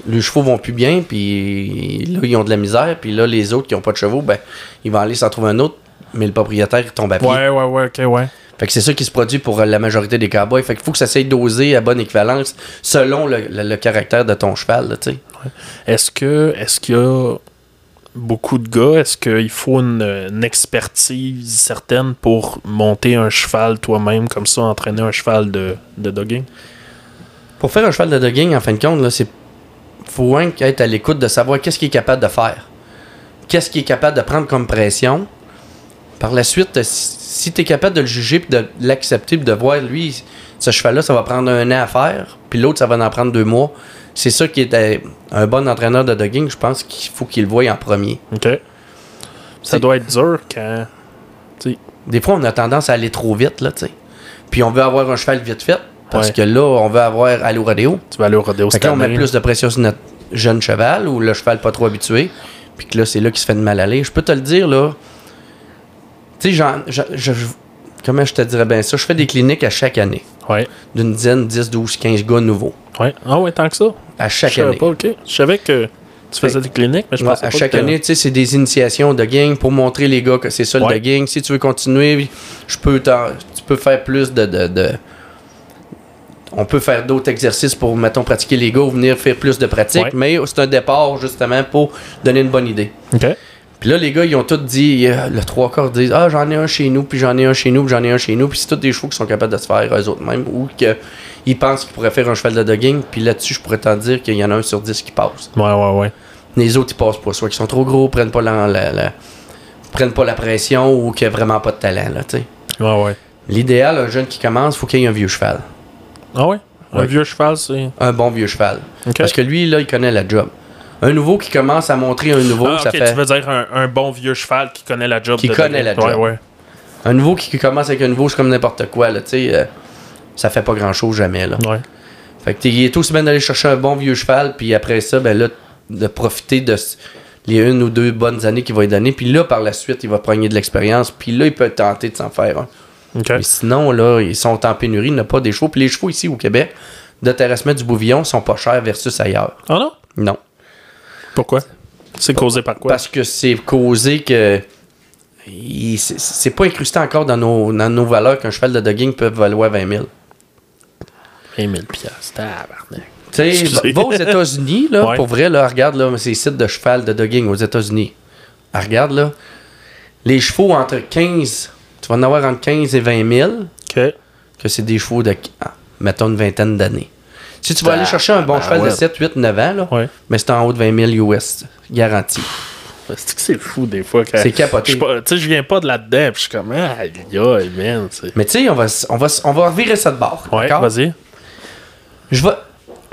les chevaux vont plus bien, puis là, ils ont de la misère, puis là, les autres qui n'ont pas de chevaux, ben, ils vont aller s'en trouver un autre, mais le propriétaire, il tombe à pied. Ouais, ouais, ouais, ok, ouais. Fait que c'est ça qui se produit pour la majorité des cowboys. Fait qu'il faut que ça s'aille doser à bonne équivalence selon le, le- le caractère de ton cheval, tu sais. Est-ce que est-ce qu'il y a beaucoup de gars, est-ce qu'il faut une, expertise certaine pour monter un cheval toi-même comme ça, entraîner un cheval de, dogging? Pour faire un cheval de dogging, en fin de compte, c'est faut être à l'écoute de savoir qu'est-ce qu'il est capable de faire. Qu'est-ce qu'il est capable de prendre comme pression. Par la suite, si, si tu es capable de le juger de l'accepter de voir, lui, ce cheval-là, ça va prendre un an à faire, puis l'autre, ça va en prendre deux mois. C'est ça qui est euh, un bon entraîneur de dogging, je pense qu'il faut qu'il le voie en premier. OK. C'est- Ça doit être dur quand. Des fois, on a tendance à aller trop vite, là, tu sais. Puis on veut avoir un cheval vite fait, parce Ouais. que là, on veut avoir aller au rodéo. Tu vas aller au rodéo là, on met plus de pression sur notre jeune cheval ou le cheval pas trop habitué. Puis que là, c'est là qu'il se fait de mal aller. Je peux te le dire, là. Tu sais, je- comment je te dirais bien ça? Je fais des cliniques à chaque année. Ouais. D'une dizaine, 10, 12, 15 gars nouveaux. Ouais. Ah ouais, tant que ça. À Je chaque savais année. pas, OK. Je savais que Tu faisais des cliniques, mais je Ouais, pensais à pas chaque que- année, tu sais, c'est des initiations de gang pour montrer les gars que c'est ça le dogging. Si tu veux continuer, je peux tu peux faire plus de, de, de- On peut faire d'autres exercices pour, mettons, pratiquer les gars ou venir faire plus de pratique, Ouais. mais c'est un départ justement pour donner une bonne idée. OK. Puis là, les gars, ils ont tous dit, euh, le trois quarts disent Ah, j'en ai un chez nous, puis j'en ai un chez nous, puis j'en ai un chez nous. Puis c'est tous des chevaux qui sont capables de se faire eux autres mêmes, ou qu'ils pensent qu'ils pourraient faire un cheval de dogging. Puis là-dessus, je pourrais t'en dire qu'il y en a un sur dix qui passe. Ouais, ouais, ouais. Les autres, ils passent pas. Soit qu'ils sont trop gros, prennent pas la, la- la- prennent pas la pression, ou qu'il n'y a vraiment pas de talent, là, tu sais. Ouais, ouais. L'idéal, un jeune qui commence, faut qu'il ait un vieux cheval. Ah ouais? Un Ouais. vieux cheval, c'est. Un bon vieux cheval. Parce que lui, là, il connaît la job. Un nouveau qui commence à montrer un nouveau, Ah, ça ok, fait... tu veux dire un, un bon vieux cheval qui connaît la job. Qui de connaît la Ouais, job. ouais. Un nouveau qui qui commence avec un nouveau, c'est comme n'importe quoi, là, tu sais. euh, ça fait pas grand-chose jamais, là. Ouais. Fait que t'es- il est aussi bien d'aller chercher un bon vieux cheval, puis après ça, ben là, de profiter de les une ou deux bonnes années qu'il va lui donner, puis là, par la suite, il va prendre de l'expérience, puis là, il peut tenter de s'en faire un. OK. Mais sinon, là, ils sont en pénurie, il n'y a pas des chevaux. Puis les chevaux ici au Québec, de terrassement du Bouvillon, sont pas chers versus ailleurs. Ah non? Non. Pourquoi? C'est causé par quoi? Parce que c'est causé que. c'est- pas incrusté encore dans nos, dans nos valeurs qu'un cheval de dogging peut valoir 20 000. 20 000 piastres. Tabarnak. Tu sais, va aux États-Unis, là, (laughs) Ouais. pour vrai, là, regarde, là, ces sites de cheval de dogging aux États-Unis. Ah, regarde, là, les chevaux entre 15, tu vas en avoir entre 15 et 20 000, OK. que c'est des chevaux de, ah, mettons, une vingtaine d'années. Si tu vas aller Ah, chercher un bon ben cheval ouais. de 7, 8, 9 ans, là, Ouais. mais c'est en haut de 20 000 US, garanti. C'est que c'est fou des fois. quand- C'est capoté. Tu sais, je viens pas de là-dedans, je suis comme, ah, aïe, man. Mais tu sais, on va, on, va, on va revirer ça de bord. Ouais, d'accord? vas-y. Je, vais,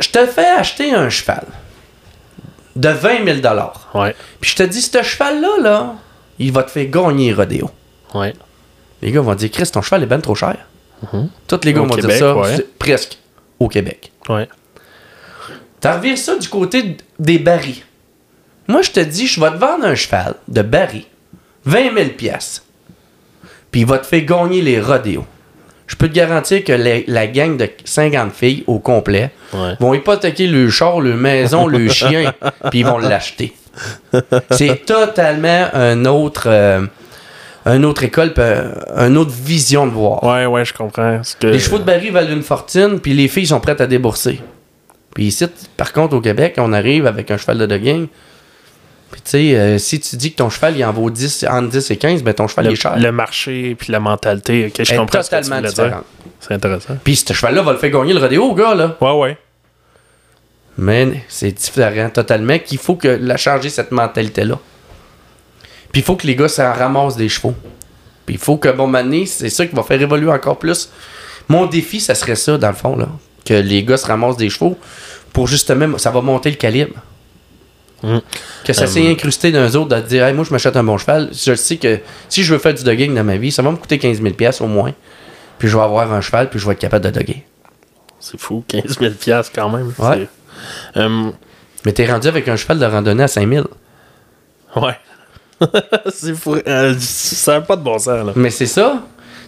je te fais acheter un cheval de 20 000 Ouais. Puis je te dis, ce cheval-là, là, il va te faire gagner rodéo. Ouais. Les gars vont dire, Chris, ton cheval est ben trop cher. Tous les gars Au vont Québec, dire ça, ouais. presque au Québec. Ouais. T'as reviré ça du côté des barils. Moi, je te dis, je vais te vendre un cheval de baril, 20 000 piastres. Puis il va te faire gagner les rodéos. Je peux te garantir que la, la gang de 50 filles au complet Ouais. vont hypothéquer le char, le maison, le (laughs) chien, puis ils vont l'acheter. C'est totalement un autre, euh, une autre école, puis un- une autre vision de voir. Ouais, ouais, je comprends. Que- Les chevaux de baril valent une fortune, puis les filles sont prêtes à débourser. Puis ici, par contre, au Québec, on arrive avec un cheval de dogging. Puis tu sais, euh, si tu dis que ton cheval, il en vaut 10, entre 10 et 15, ben ton cheval, il est cher. le, marché puis la mentalité, ok, je est comprends ce que totalement différente. C'est intéressant. Puis ce cheval-là va le faire gagner le rodéo, gars, là. Ouais, ouais. Mais c'est différent totalement qu'il faut que la changer cette mentalité-là. Puis il faut que les gars ça ramassent des chevaux. Puis il faut que bon mané, c'est ça qui va faire évoluer encore plus. Mon défi, ça serait ça dans le fond là, que les gars se ramassent des chevaux pour justement ça va monter le calibre. Mm. Que ça Euh, s'est incrusté d'un autre de dire hey, moi je m'achète un bon cheval, je sais que si je veux faire du dogging dans ma vie, ça va me coûter 15 000 pièces au moins. Puis je vais avoir un cheval puis je vais être capable de doguer. C'est fou, 15 000 piastres quand même. Ouais. Hum, Mais t'es rendu avec un cheval de randonnée à 5 000. ouais. (laughs) c'est fou. Euh, ça n'a pas de bon sens, là. Mais c'est ça.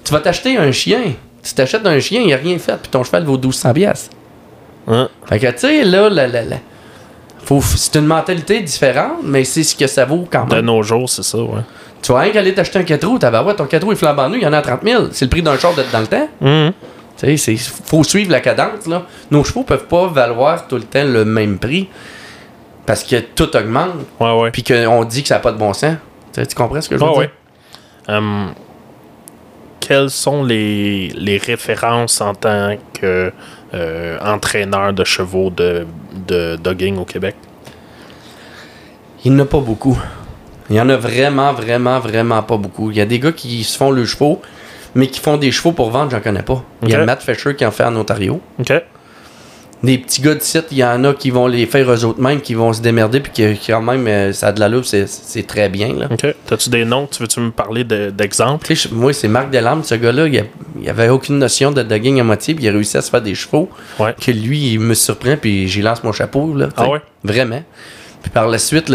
Tu vas t'acheter un chien. Tu t'achètes un chien, il a rien fait, puis ton cheval vaut 1200 pièces. Hein? Fait que, tu sais, là, la- faut- c'est une mentalité différente, mais c'est ce que ça vaut quand De même. nos jours, c'est ça, ouais. Tu vas rien qu'aller t'acheter un 4 roues, t'as ouais, ton 4 roues est flambant nu, il y en a à 30 000. C'est le prix d'un char de- dans le temps. Hum. Tu sais, faut suivre la cadence, là. Nos chevaux peuvent pas valoir tout le temps le même prix parce que tout augmente, Ouais, ouais. puis qu'on dit que ça n'a pas de bon sens. Tu sais, tu comprends ce que je veux Ouais, dire? Hum, quelles sont les, les références en tant que euh, entraîneur de chevaux de, de dogging au Québec? Il n'y en a pas beaucoup. Il y en a vraiment, vraiment, vraiment pas beaucoup. Il y a des gars qui se font le chevaux, mais qui font des chevaux pour vendre, j'en connais pas. Il y a. Matt Fisher qui en fait en Ontario. Des petits gars de site, il y en a qui vont les faire eux autres mêmes, qui vont se démerder, puis qui, quand même, euh, ça a de la loupe, c'est- très bien. Là. OK. T'as-tu des noms? Tu veux-tu me parler de- d'exemples? Moi, c'est Marc Delarme, ce gars-là, il, il avait aucune notion de dogging à moitié, puis il a réussi à se faire des chevaux. Ouais. Que lui, il me surprend, puis j'y lance mon chapeau. Là. Ah ouais? Vraiment. Puis par la suite,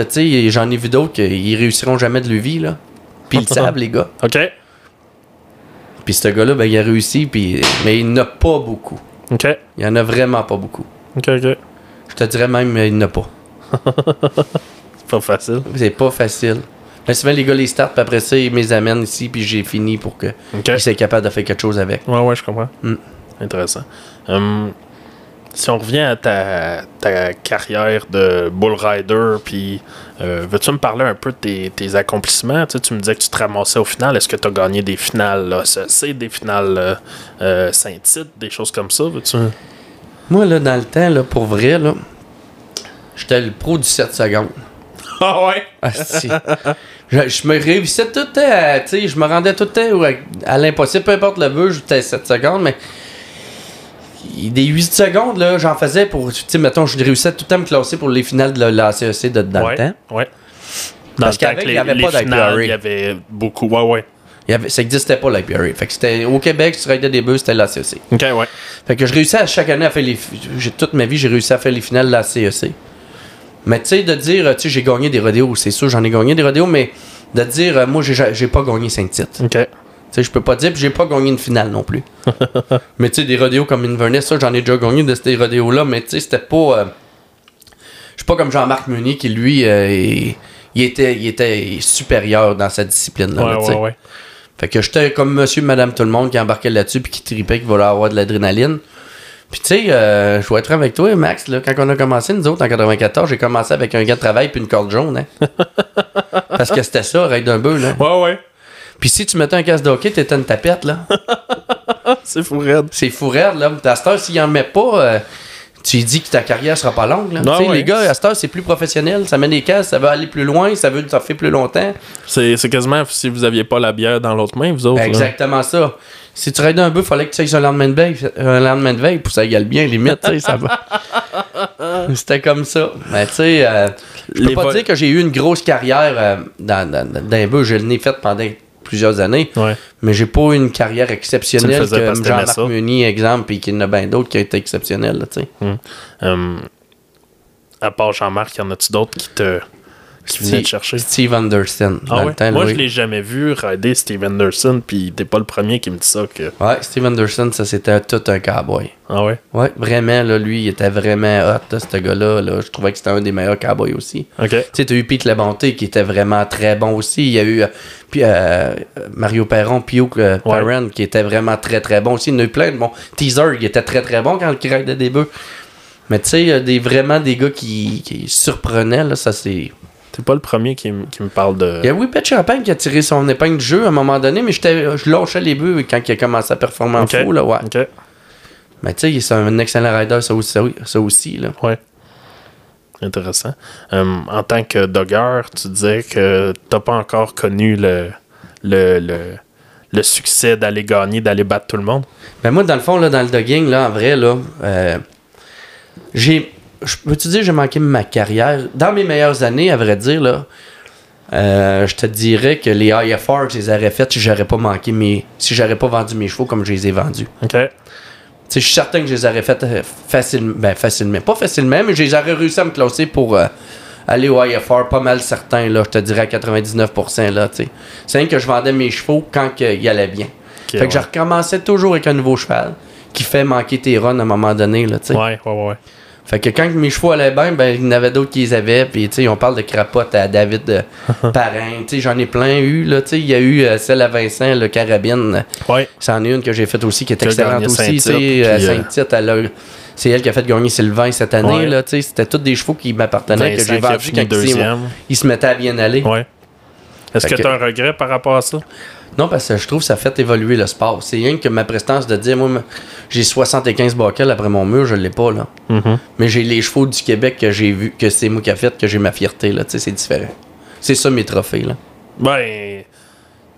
j'en ai vu d'autres qui réussiront jamais de leur vie. Là. Puis ils le savent, (laughs) les gars. OK. Puis ce gars-là, ben, il a réussi, puis... mais il n'a pas beaucoup. OK. Il y en a vraiment pas beaucoup. OK, OK. Je te dirais même, il n'a pas. (laughs) C'est pas facile. C'est pas facile. Mais souvent, les gars les startent, puis après ça, ils me les amènent ici, puis j'ai fini pour que Ok. ils soient capables de faire quelque chose avec. Ouais, ouais, je comprends. Mm. Intéressant. Hum, si on revient à ta, ta carrière de bull rider, puis euh, veux-tu me parler un peu de tes, tes accomplissements? Tu, sais, tu me disais que tu te ramassais au final. Est-ce que tu as gagné des finales SEC, des finales euh, euh, Saint-Tite, des choses comme ça? Veux-tu? Moi, là, dans le temps, là, pour vrai, là, j'étais le pro du 7 secondes. (laughs) Ah ouais? Ah, si. je, je me réussissais tout le temps, à- tu sais, je me rendais tout le temps au- à l'impossible, peu importe le vœu, j'étais 7 secondes, mais des 8 secondes, là, j'en faisais pour, tu sais, mettons, je réussissais tout le temps à me classer pour les finales de la, la CEC de, dans ouais, le temps. ouais. Dans Parce qu'avec, il les, y avait les pas d'IPRA. il y avait beaucoup. Ouais, ouais. Il y avait, ça n'existait pas l'IPRA. Fait que c'était au Québec, si tu raidais des bœufs, c'était la CEC. Ok, ouais. Fait que je réussissais à chaque année à faire les. J'ai, toute ma vie, j'ai réussi à faire les finales de la CEC. Mais tu sais, de dire, tu sais, j'ai gagné des rodéos, c'est sûr, j'en ai gagné des rodéos, mais de dire, euh, moi, j'ai, j'ai pas gagné 5 titres. Ok. Tu sais, je peux pas dire, puis j'ai pas gagné une finale non plus. (laughs) mais tu sais, des rodéos comme Inverness, ça, j'en ai déjà gagné de ces rodéos-là, mais tu sais, c'était pas. euh, je suis pas comme Jean-Marc Meunier qui, lui, euh, est- il, était, il était supérieur dans sa discipline-là. Ouais, là, ouais, ouais. Fait que j'étais comme monsieur, madame, tout le monde qui embarquait là-dessus puis qui tripait, qui voulait avoir de l'adrénaline. Puis tu sais, euh, je vais être avec toi, Max, là, quand on a commencé, nous autres, en 94, j'ai commencé avec un gars de travail puis une corde jaune, hein. (laughs) Parce que c'était ça, règle d'un bœuf, là. Ouais, ouais. Puis si tu mettais un casque de hockey, t'étais une tapette, là. (laughs) C'est fou raide. C'est fou raide, là. À cette heure, s'il en met pas, euh, tu dis que ta carrière sera pas longue, là. Ouais. les gars, à cette heure, c'est plus professionnel. Ça met des casques, ça veut aller plus loin, ça veut ça fait plus longtemps. C'est c'est quasiment si vous aviez pas la bière dans l'autre main, vous autres. Là. exactement ça. Si tu raidais un bœuf, fallait que tu ailles un lendemain de veille, un lendemain de veille pour que ça égale bien, limite, tu sais, ça va. (laughs) C'était comme ça. Mais tu sais, euh, je peux pas dire que j'ai eu une grosse carrière euh, dans, dans, dans, dans un bœuf. Je l'ai faite pendant plusieurs années, Ouais. mais j'ai pas eu une carrière exceptionnelle comme Jean-Marc. Meunier, exemple, puis qu'il y en a bien d'autres qui ont été exceptionnels, là. Hum, à part Jean-Marc, y en a-tu d'autres qui te qui venaient te chercher? Steve Anderson. Ah ouais? temps, Moi, oui. je l'ai jamais vu rider Steve Anderson, puis t'es pas le premier qui me dit ça. que Ouais, Steve Anderson, ça c'était tout un cowboy. Ah ouais? Ouais, vraiment, là, lui, il était vraiment hot, là, ce gars-là. Là. Je trouvais que c'était un des meilleurs cowboys aussi. Ok. Tu sais, t'as eu Pete Labonté qui était vraiment très bon aussi. Il y a eu euh, puis, euh, Mario Perron, Pio euh, Perron qui était vraiment très très bon aussi. Il y en a eu plein de bons. Teaser, il était très très bon quand il raidait des bœufs. Mais tu sais, il y a des, vraiment des gars qui, qui surprenaient, là, ça c'est. T'es pas le premier qui, me- qui me parle de. Il y a oui, Pet Champagne qui a tiré son épingle du jeu à un moment donné, mais je lâchais les bœufs quand il a commencé à performer en Ok. fou, là, ouais. Ok. Mais tu sais, c'est un excellent rider, ça aussi, ça aussi là. Ouais. Intéressant. Hum, en tant que dogger, tu disais que t'as pas encore connu le, le, le, le succès d'aller gagner, d'aller battre tout le monde? Ben moi, dans le fond, là, dans le dogging, là, en vrai, là, euh, j'ai. Je peux-tu dire, j'ai manqué ma carrière? Dans mes meilleures années, à vrai dire, là, euh, je te dirais que les IFR, je les aurais faites si j'aurais pas manqué mes. Si j'aurais pas vendu mes chevaux comme je les ai vendus. OK. Je suis certain que je les aurais faites euh, facilement. Ben, facilement. Pas facilement, mais je les aurais réussi à me classer pour euh, aller au IFR. Pas mal certain, là. Je te dirais à 99%, là, tu. C'est rien que je vendais mes chevaux quand que il allait bien. Fait que je recommençais toujours avec un nouveau cheval qui fait manquer tes runs à un moment donné, là, tu sais. Ouais, ouais, ouais. Fait que quand mes chevaux allaient bien, ben, il y en avait d'autres qui les avaient. Puis, tu sais, on parle de crapote à David euh, (laughs) Parrain. Tu sais, j'en ai plein eu, là. Tu sais, il y a eu euh, celle à Vincent, le carabine. Ouais. C'en est une que j'ai faite aussi qui est excellente aussi. Tu sais, euh, Saint-Tite, elle a- c'est elle qui a fait gagner Sylvain cette année, Ouais. là. Tu sais, c'était tous des chevaux qui m'appartenaient, que j'ai vendus quand ils, deuxième. ils se mettaient à bien aller. Ouais. Est-ce que que- tu as un regret par rapport à ça? Non, parce que je trouve que ça fait évoluer le sport. C'est rien que ma prestance de dire, moi, j'ai 75 bockels après mon mur, je l'ai pas, là. Mhm. Mais j'ai les chevaux du Québec que j'ai vu, que c'est moi qui a fait, que j'ai ma fierté, là. Tu sais, c'est différent. C'est ça mes trophées, là. Ben,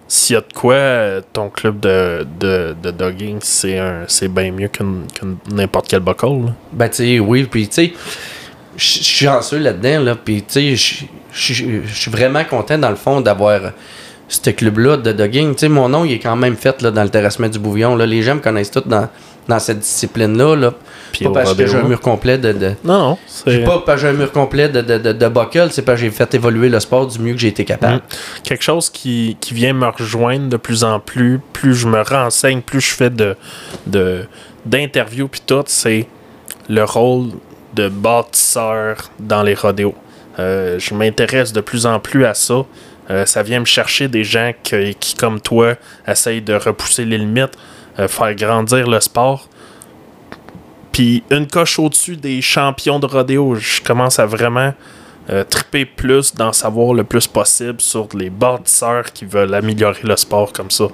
s'il y a de quoi, ton club de, de, de dogging, c'est un- c'est bien mieux qu'une- que n'importe quel buckle. là. Ben, tu sais, oui, puis tu sais, je suis chanceux là-dedans, là, puis tu sais, je suis vraiment content, dans le fond, d'avoir ce club-là de dogging. Tu sais, mon nom, il est quand même fait, là, dans le terrassement du Bouvillon, là. Les gens me connaissent tous dans, dans cette discipline-là, là. Puis Pas parce que j'ai un mur complet de... de Non, non. C'est pas parce que j'ai un mur complet de, de, de, de buckle, c'est parce que j'ai fait évoluer le sport du mieux que j'ai été capable. Mm. quelque chose qui, qui vient me rejoindre de plus en plus. Plus je me renseigne, plus je fais de de- d'interviews puis tout, c'est le rôle de bâtisseur dans les rodéos. Euh, je m'intéresse de plus en plus à ça. Euh, ça vient me chercher des gens qui, comme toi, essayent de repousser les limites, euh, faire grandir le sport. Puis une coche au-dessus des champions de rodéo, je commence à vraiment euh, triper plus, d'en savoir le plus possible sur les bâtisseurs qui veulent améliorer le sport comme ça.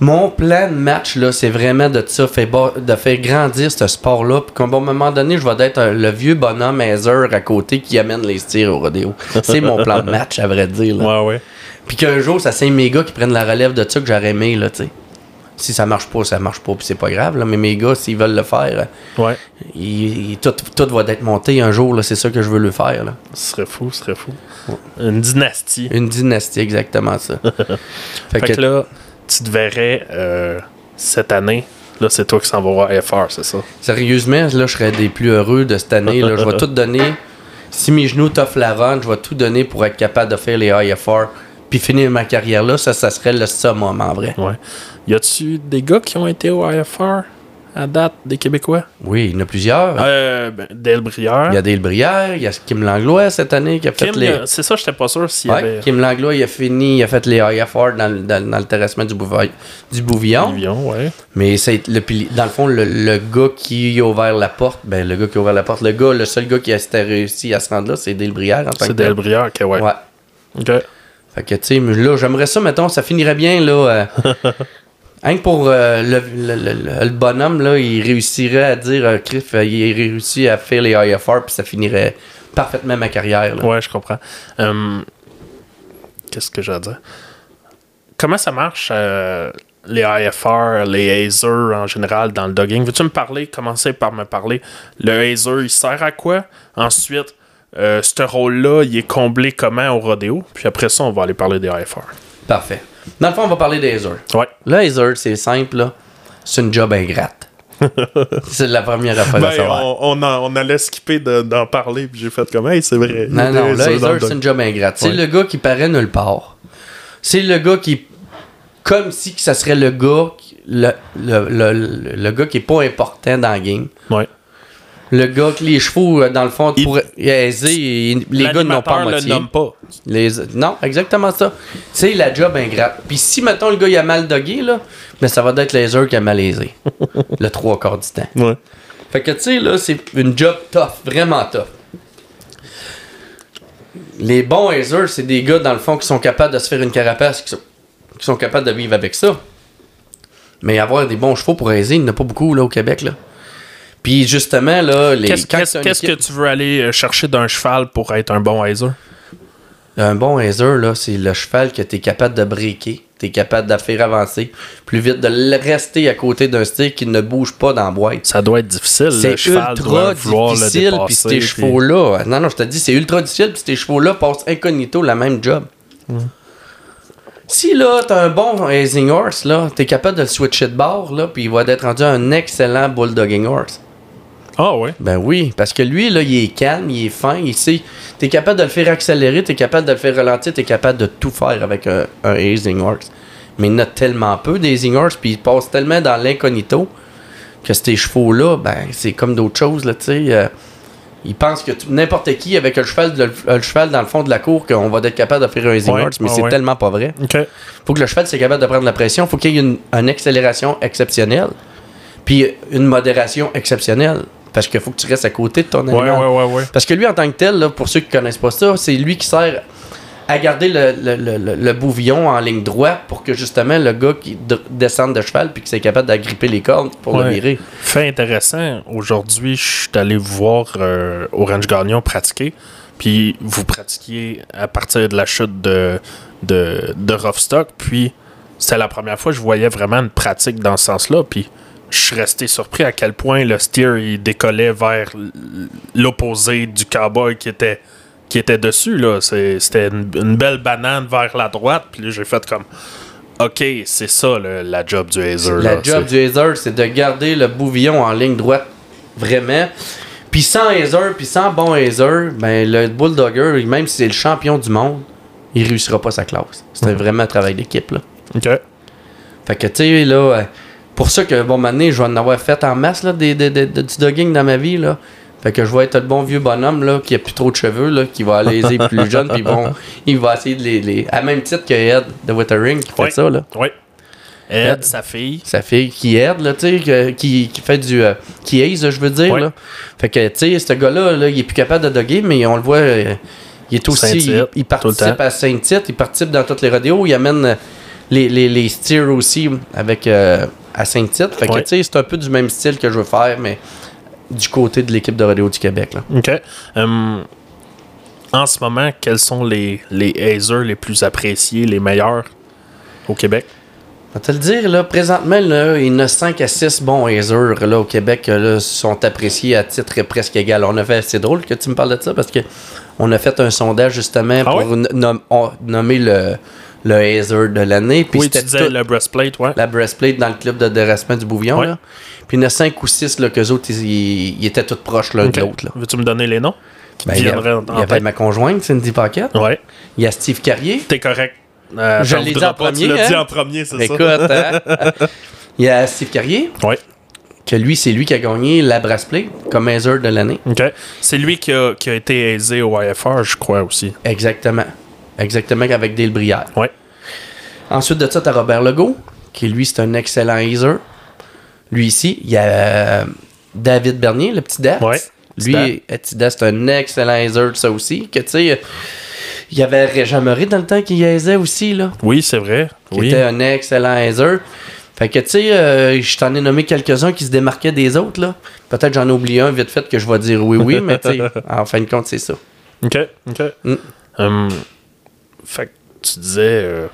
Mon plan de match, là, c'est vraiment de ça, fait de faire grandir ce sport-là. Puis qu'à un bon moment donné, je vais être le vieux bonhomme Hazer à côté qui amène les tirs au rodéo. C'est mon plan de match, à vrai dire. là. Ouais, ouais. Puis qu'un jour, ça c'est mes gars qui prennent la relève de ça que j'aurais aimé, là, tu sais. Si ça marche pas, ça marche pas, puis c'est pas grave, là. Mais mes gars, s'ils veulent le faire, Ouais. ils- ils- tout, tout va être monté un jour, là. C'est ça que je veux le faire, là. Ce serait fou, ce serait fou. Une dynastie. Une dynastie, exactement ça. (laughs) fait, Fait que là, tu te verrais euh, cette année. Là, c'est toi qui s'en vas voir FR, c'est ça? Sérieusement, là, je serais des plus heureux de cette année. Là. Je vais (laughs) tout donner. Si mes genoux t'offrent la run, je vais tout donner pour être capable de faire les IFR. Puis finir ma carrière là, ça, ça serait le summum en vrai. Ouais. Y a-tu des gars qui ont été au IFR à date, des Québécois? Oui, il y en a plusieurs. Euh, ben, Dale Brière. Il y a Dale Brière, il y a Kim Langlois cette année qui a fait les. euh, c'est ça, j'étais pas sûr s'il y avait. Kim Langlois, il a fini, il a fait les IFR dans, le- dans, dans le terrassement du, du Bouvillon. Avion, ouais. Mais c'est le, dans le fond, le, le gars qui a ouvert la porte, ben le gars qui a ouvert la porte, le gars, le seul gars qui a réussi à se rendre là, c'est Dale Brière en tant que C'est. Dale Brière, que ouais. Ouais. Ok. Fait que, tu sais, là, j'aimerais ça, mettons, ça finirait bien, là. euh, (laughs) Rien que pour euh, le, le- le- le- le bonhomme, là, il réussirait à dire, euh, Criff, euh, il réussit à faire les IFR, puis ça finirait parfaitement ma carrière, là. Ouais, je comprends. Hum, Qu'est-ce que j'ai dire? Comment ça marche, euh, les IFR, les Hazer en général dans le dogging? Veux-tu me parler? Commencer par me parler? Le Hazer, il sert à quoi? Ensuite, ce rôle-là, il est comblé comment au rodéo? Puis après ça, on va aller parler des IFR. Parfait. Dans le fond, on va parler des Hazer. Ouais. Le Hazer, c'est simple, là. C'est une job ingrate. (laughs) c'est la première affaire à Ben, savoir. on, on, en- on allait skipper de- d'en parler, puis j'ai fait comme, hey, c'est vrai. Non, a non, le le c'est une job ingrate. C'est Ouais. le gars qui paraît nulle part. C'est le gars qui. Comme si que ça serait le gars. qui- Le, le, le, le- le gars qui est pas important dans la game. Ouais. Le gars que les chevaux, euh, dans le fond, Il- pour aiser, les gars n'ont pas le moitié. nomme pas. Les- Non, exactement ça. C'est la job ingrate. Puis si, mettons, le gars il a mal dogué, là, mais ça va être laser qui a malaisé. (laughs) le trois quarts du temps. Ouais. Fait que, tu sais, là, c'est une job tough, vraiment tough. Les bons hazers, c'est des gars, dans le fond, qui sont capables de se faire une carapace, qui sont, qui sont capables de vivre avec ça. Mais avoir des bons chevaux pour aiser, il n'y en a pas beaucoup, là, au Québec, là. Puis, justement, là, les... Qu'est-ce que tu veux aller euh, chercher d'un cheval pour être un bon Hazer? Un bon hazer, là, c'est le cheval que tu es capable de breaker, tu es capable de faire avancer plus vite, de le rester à côté d'un stick qui ne bouge pas dans la boîte. Ça doit être difficile. C'est doit ultra difficile, puis puis- chevaux-là... Non, non, je te dis, c'est ultra difficile, puis tes chevaux-là passent incognito la même job. Si, là, t'as un bon hazing horse, là, t'es capable de le switcher de bord, là, puis il va être rendu un excellent bulldogging horse. Ah ouais. Ben oui, parce que lui, là, il est calme, il est fin, il sait. T'es capable de le faire accélérer, t'es capable de le faire ralentir, t'es capable de tout faire avec un, un hazing horse. Mais il y en a tellement peu des horse, puis il passe tellement dans l'incognito que ces chevaux-là, ben, c'est comme d'autres choses, là, tu sais. euh, ils pensent que n'importe qui, avec un cheval, de- un cheval dans le fond de la cour, qu'on va être capable de faire un hazing Ouais, horse, mais c'est ouais. tellement pas vrai. OK. faut que le cheval soit capable de prendre la pression, faut qu'il y ait une, une accélération exceptionnelle, puis une modération exceptionnelle. Parce qu'il faut que tu restes à côté de ton animal. ouais, ouais, ouais. Parce que lui, en tant que tel, là, pour ceux qui connaissent pas ça, c'est lui qui sert à garder le, le, le- le- le bouvillon en ligne droite pour que justement le gars qui descende de cheval puis qu'il soit capable d'agripper les cordes pour le virer. Fait intéressant. Aujourd'hui, je suis allé vous voir euh, au Range Gagnon pratiquer. Puis vous pratiquiez à partir de la chute de, de. Puis c'était la première fois que je voyais vraiment une pratique dans ce sens-là. Puis je suis resté surpris à quel point le steer il décollait vers l'opposé du cowboy qui était, qui était dessus. là. C'était une, une belle banane vers la droite. Puis là, j'ai fait comme. Ok, c'est ça le- la job du Hazer. La là. job du Hazer, c'est de garder le bouvillon en ligne droite, vraiment. Puis sans Hazer, puis sans bon Hazer, ben le Bulldogger, même si c'est le champion du monde, il réussira pas sa classe. C'est vraiment un travail d'équipe, là. Ok. Fait que, tu sais, là, euh, pour ça que, bon, maintenant, je vais en avoir fait en masse, là, des, des- des- de- du dogging dans ma vie, là. Fait que je vois être le bon vieux bonhomme là, qui a plus trop de cheveux, là, qui va aller aider les (laughs) plus jeunes, puis bon, il va essayer de les, les. À même titre que Ed de Withering qui fait ça, là. Oui. Ed, sa fille. Sa fille qui aide, là, tu sais, qui, qui fait du. euh, qui aise, je veux dire, là. Fait que, tu sais, ce gars-là, là, il est plus capable de dogger, mais on le voit, euh, il est aussi. Il, il participe à Saint-Tite, il participe dans toutes les radios, il amène les, les, les steers aussi avec, euh, à Saint-Tite. Fait que, Ouais. tu sais, c'est un peu du même style que je veux faire, mais du côté de l'équipe de radio du Québec, là. OK. Hum, en ce moment, quels sont les, les hazers les plus appréciés, les meilleurs au Québec? On va te le dire, là, présentement, là, il y en a 5 à 6 bons hazers là, au Québec euh, là, sont appréciés à titre presque égal. On a fait, c'est drôle que tu me parles de ça parce que on a fait un sondage justement Ah pour nommer le, le hazer de l'année. Puis oui, tu disais tout- le breastplate, ouais. la breastplate dans le club de déracinement du Bouvillon. Ouais. Là. Puis il y en a 5 ou 6 là, qu'eux autres, ils, ils- étaient tous proches l'un de l'autre. Veux-tu me donner les noms? Ben, il y, a- en il y avait ma conjointe, Cindy Paquette. Ouais. Il y a Steve Carrier. T'es correct. Euh, Je l'ai dit en premier, Tu l'as hein? dit en premier, c'est Écoute, ça? hein? (laughs) il y a Steve Carrier. Ouais. que lui, c'est lui qui a gagné la breastplate comme hazer de l'année. OK. C'est lui qui a, qui a été aisé au YFR, je crois aussi. Exactement. Exactement, avec Dale Brière. Ouais. Ensuite de ça, tu as Robert Legault, qui lui, c'est un excellent hazer. Lui ici, il y a euh, David Bernier, le petit Dat. Ouais. Lui, euh, petit Dat, c'est un excellent hazer, ça aussi. Que tu sais, euh, il y avait Murray dans le temps qui haisait aussi, là. Oui, c'est vrai. Qui Oui. était un excellent hazer. Fait que, tu sais, euh, je t'en ai nommé quelques-uns qui se démarquaient des autres, là. Peut-être j'en ai oublié un vite fait que je vais dire oui, oui, mais tu sais, (laughs) en fin de compte, c'est ça. OK. OK. Mm. Hum, fait que tu disais. euh,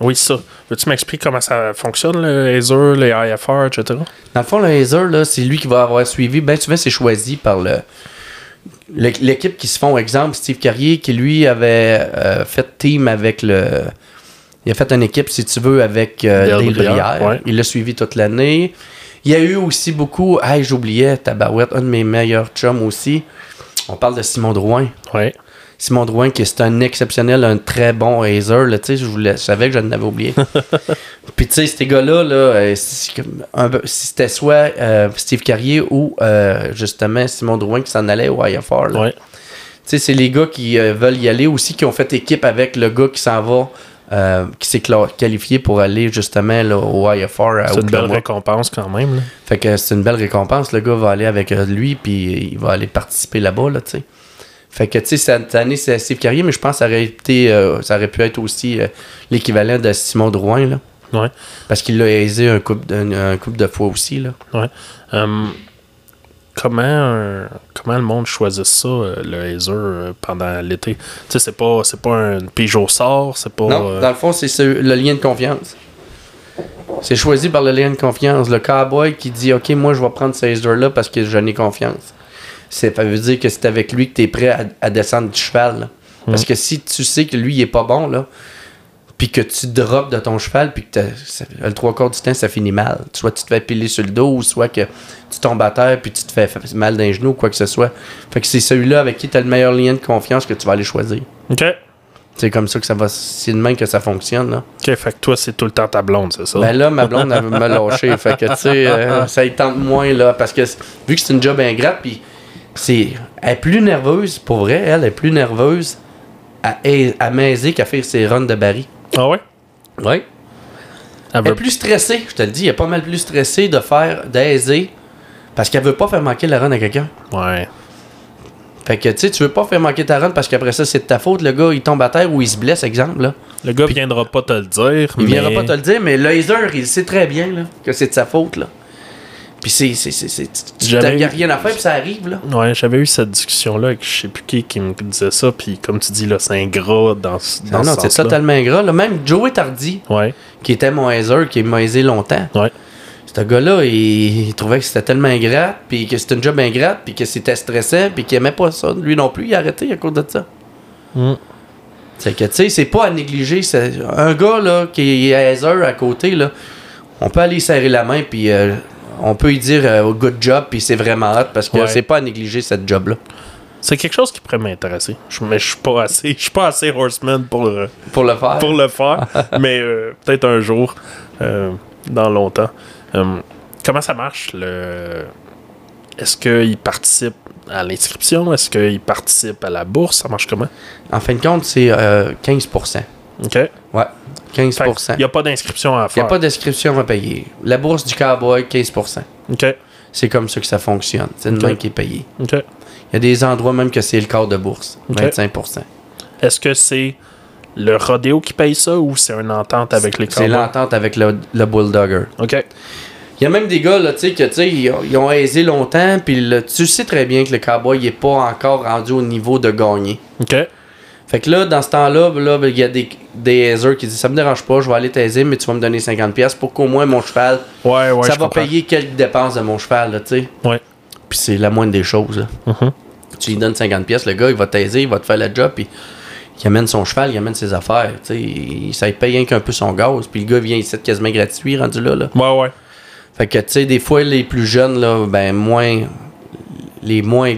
Oui, ça. Veux-tu m'expliquer comment ça fonctionne, le Azer, les IFR, etc.? Dans le fond, le là, c'est lui qui va avoir suivi. Ben souvent, c'est choisi par le l'équipe qui se font. Exemple, Steve Carrier, qui lui avait euh, fait team avec le. Il a fait une équipe, si tu veux, avec euh, ouais. Il l'a suivi toute l'année. Il y a eu aussi beaucoup. Hey, j'oubliais, Tabarouette, un de mes meilleurs chums aussi. On parle de Simon Drouin. Ouais. Simon Drouin, qui est un exceptionnel, un très bon hazer. Là, tu sais, je, voulais- je savais que je l'avais oublié. (laughs) Puis, tu sais, ces gars-là, là, euh, c'est si c'était soit euh, Steve Carrier ou euh, justement Simon Drouin qui s'en allait au IFR. là. Ouais. Tu sais, c'est les gars qui euh, veulent y aller aussi, qui ont fait équipe avec le gars qui s'en va, euh, qui s'est qualifié pour aller justement là, au IFR à C'est une belle récompense quand même. là. Fait que c'est une belle récompense. Le gars va aller avec lui, puis il va aller participer là-bas, là, tu sais. Fait que, tu sais, cette année, c'est Steve Carrier, mais je pense que ça aurait, été, euh, ça aurait pu être aussi euh, l'équivalent de Simon Drouin, là. Ouais. Parce qu'il l'a aisé un couple, de, un couple de fois aussi, là. Ouais. Hum, comment, euh, comment le monde choisit ça, le Azer, euh, pendant l'été? Tu sais, c'est pas, c'est pas un Peugeot sort, c'est pas. Non, dans le fond, c'est ce- le lien de confiance. C'est choisi par le lien de confiance. Le cowboy qui dit Ok, moi je vais prendre ce hazer-là parce que j'en ai confiance. C'est- Ça veut dire que c'est avec lui que tu es prêt à, à descendre du cheval. là. Parce que si tu sais que lui il est pas bon, là, puis que tu drops de ton cheval, puis que t'as- ça- le trois quarts du temps ça finit mal. Soit tu te fais piler sur le dos, ou soit que tu tombes à terre, puis tu te fais mal d'un genou, ou quoi que ce soit. Fait que c'est celui-là avec qui tu as le meilleur lien de confiance que tu vas aller choisir. OK. C'est comme ça que ça va. C'est de même que ça fonctionne. Là. OK, fait que toi, c'est tout le temps ta blonde, c'est ça? Ben là, ma blonde, elle veut me lâcher. (laughs) fait que, tu sais, euh, ça y tente moins, là. Parce que, vu que c'est une job ingrate, puis c'est. Elle est plus nerveuse, pour vrai, elle est plus nerveuse à, à m'aiser qu'à faire ses runs de Barry. Ah ouais? Oui. Elle est plus stressée, je te le dis. Elle est pas mal plus stressée de faire, d'aiser. Parce qu'elle veut pas faire manquer la run à quelqu'un. Ouais. Fait que, tu sais, tu veux pas faire manquer ta run parce qu'après ça, c'est de ta faute. Le gars, il tombe à terre ou il se blesse, exemple, là. Le gars viendra pas te le dire. Il viendra mais- pas te le dire, mais laser, il sait très bien là, que c'est de sa faute. Là. Puis c'est. c'est, c'est, c'est tu- J'avais Il n'y a rien à faire, puis ça arrive. là. Ouais, j'avais eu cette discussion-là avec je sais plus qui qui me disait ça, puis comme tu dis, là, c'est ingrat dans, ce- dans Non, ce non, c'est totalement ingrat. Là. Même Joey Tardy, Ouais, qui était mon hazer, qui m'a aisé longtemps, ouais. ce gars-là, il, il trouvait que c'était tellement ingrat, puis que c'était une job ingrate, puis que c'était stressant, puis qu'il aimait pas ça. Lui non plus, il a arrêté à cause de ça. Mm. C'est que, tu sais, c'est pas à négliger. c'est- Un gars, là, qui est hazer à côté, là, on peut aller serrer la main, puis euh, on peut lui dire euh, good job, puis c'est vraiment hot, parce que Ouais. c'est pas à négliger cette job-là. C'est quelque chose qui pourrait m'intéresser. Je- Mais je suis pas assez, je suis pas assez horseman pour, euh, Pour le faire. pour le faire. (laughs) mais euh, peut-être un jour, euh, dans longtemps. Euh, comment ça marche le est-ce qu'il participe à l'inscription? Est-ce qu'il participe à la bourse? Ça marche comment? En fin de compte, c'est euh, 15%. OK. Ouais, 15%. Fait que Il n'y a pas d'inscription à Il n'y faire. a pas d'inscription à payer. La bourse du cowboy, 15%. OK. C'est comme ça que ça fonctionne. C'est le Ok. même qui est payé. OK. Il y a des endroits même que c'est le quart de bourse, Ok. 25%. Est-ce que c'est le rodéo qui paye ça ou c'est une entente avec les C'est cowboys? l'entente avec le, le bulldogger. OK. Il y a même des gars, là, tu sais, que, tu sais, ils, ont- ils ont aisé longtemps, puis tu sais très bien que le cowboy, il est pas encore rendu au niveau de gagner. OK. Fait que là, dans ce temps-là, là, ben, il y a des, des qui disent Ça me dérange pas, je vais aller t'aiser, mais tu vas me donner 50$ pour qu'au moins mon cheval, Ouais, ouais. ça va comprends. payer quelques dépenses de mon cheval, là, tu sais. Ouais. Puis c'est la moindre des choses, là. Mhm. Tu lui donnes 50$, le gars, il va t'aiser, il va te faire le job, puis il amène son cheval, il amène ses affaires, tu sais. il- Ça paye rien qu'un peu son gaz, puis le gars vient ici quasiment gratuit, rendu là, là. Ouais, ouais. Fait que, tu sais, des fois, les plus jeunes, là, ben, moins. Les moins.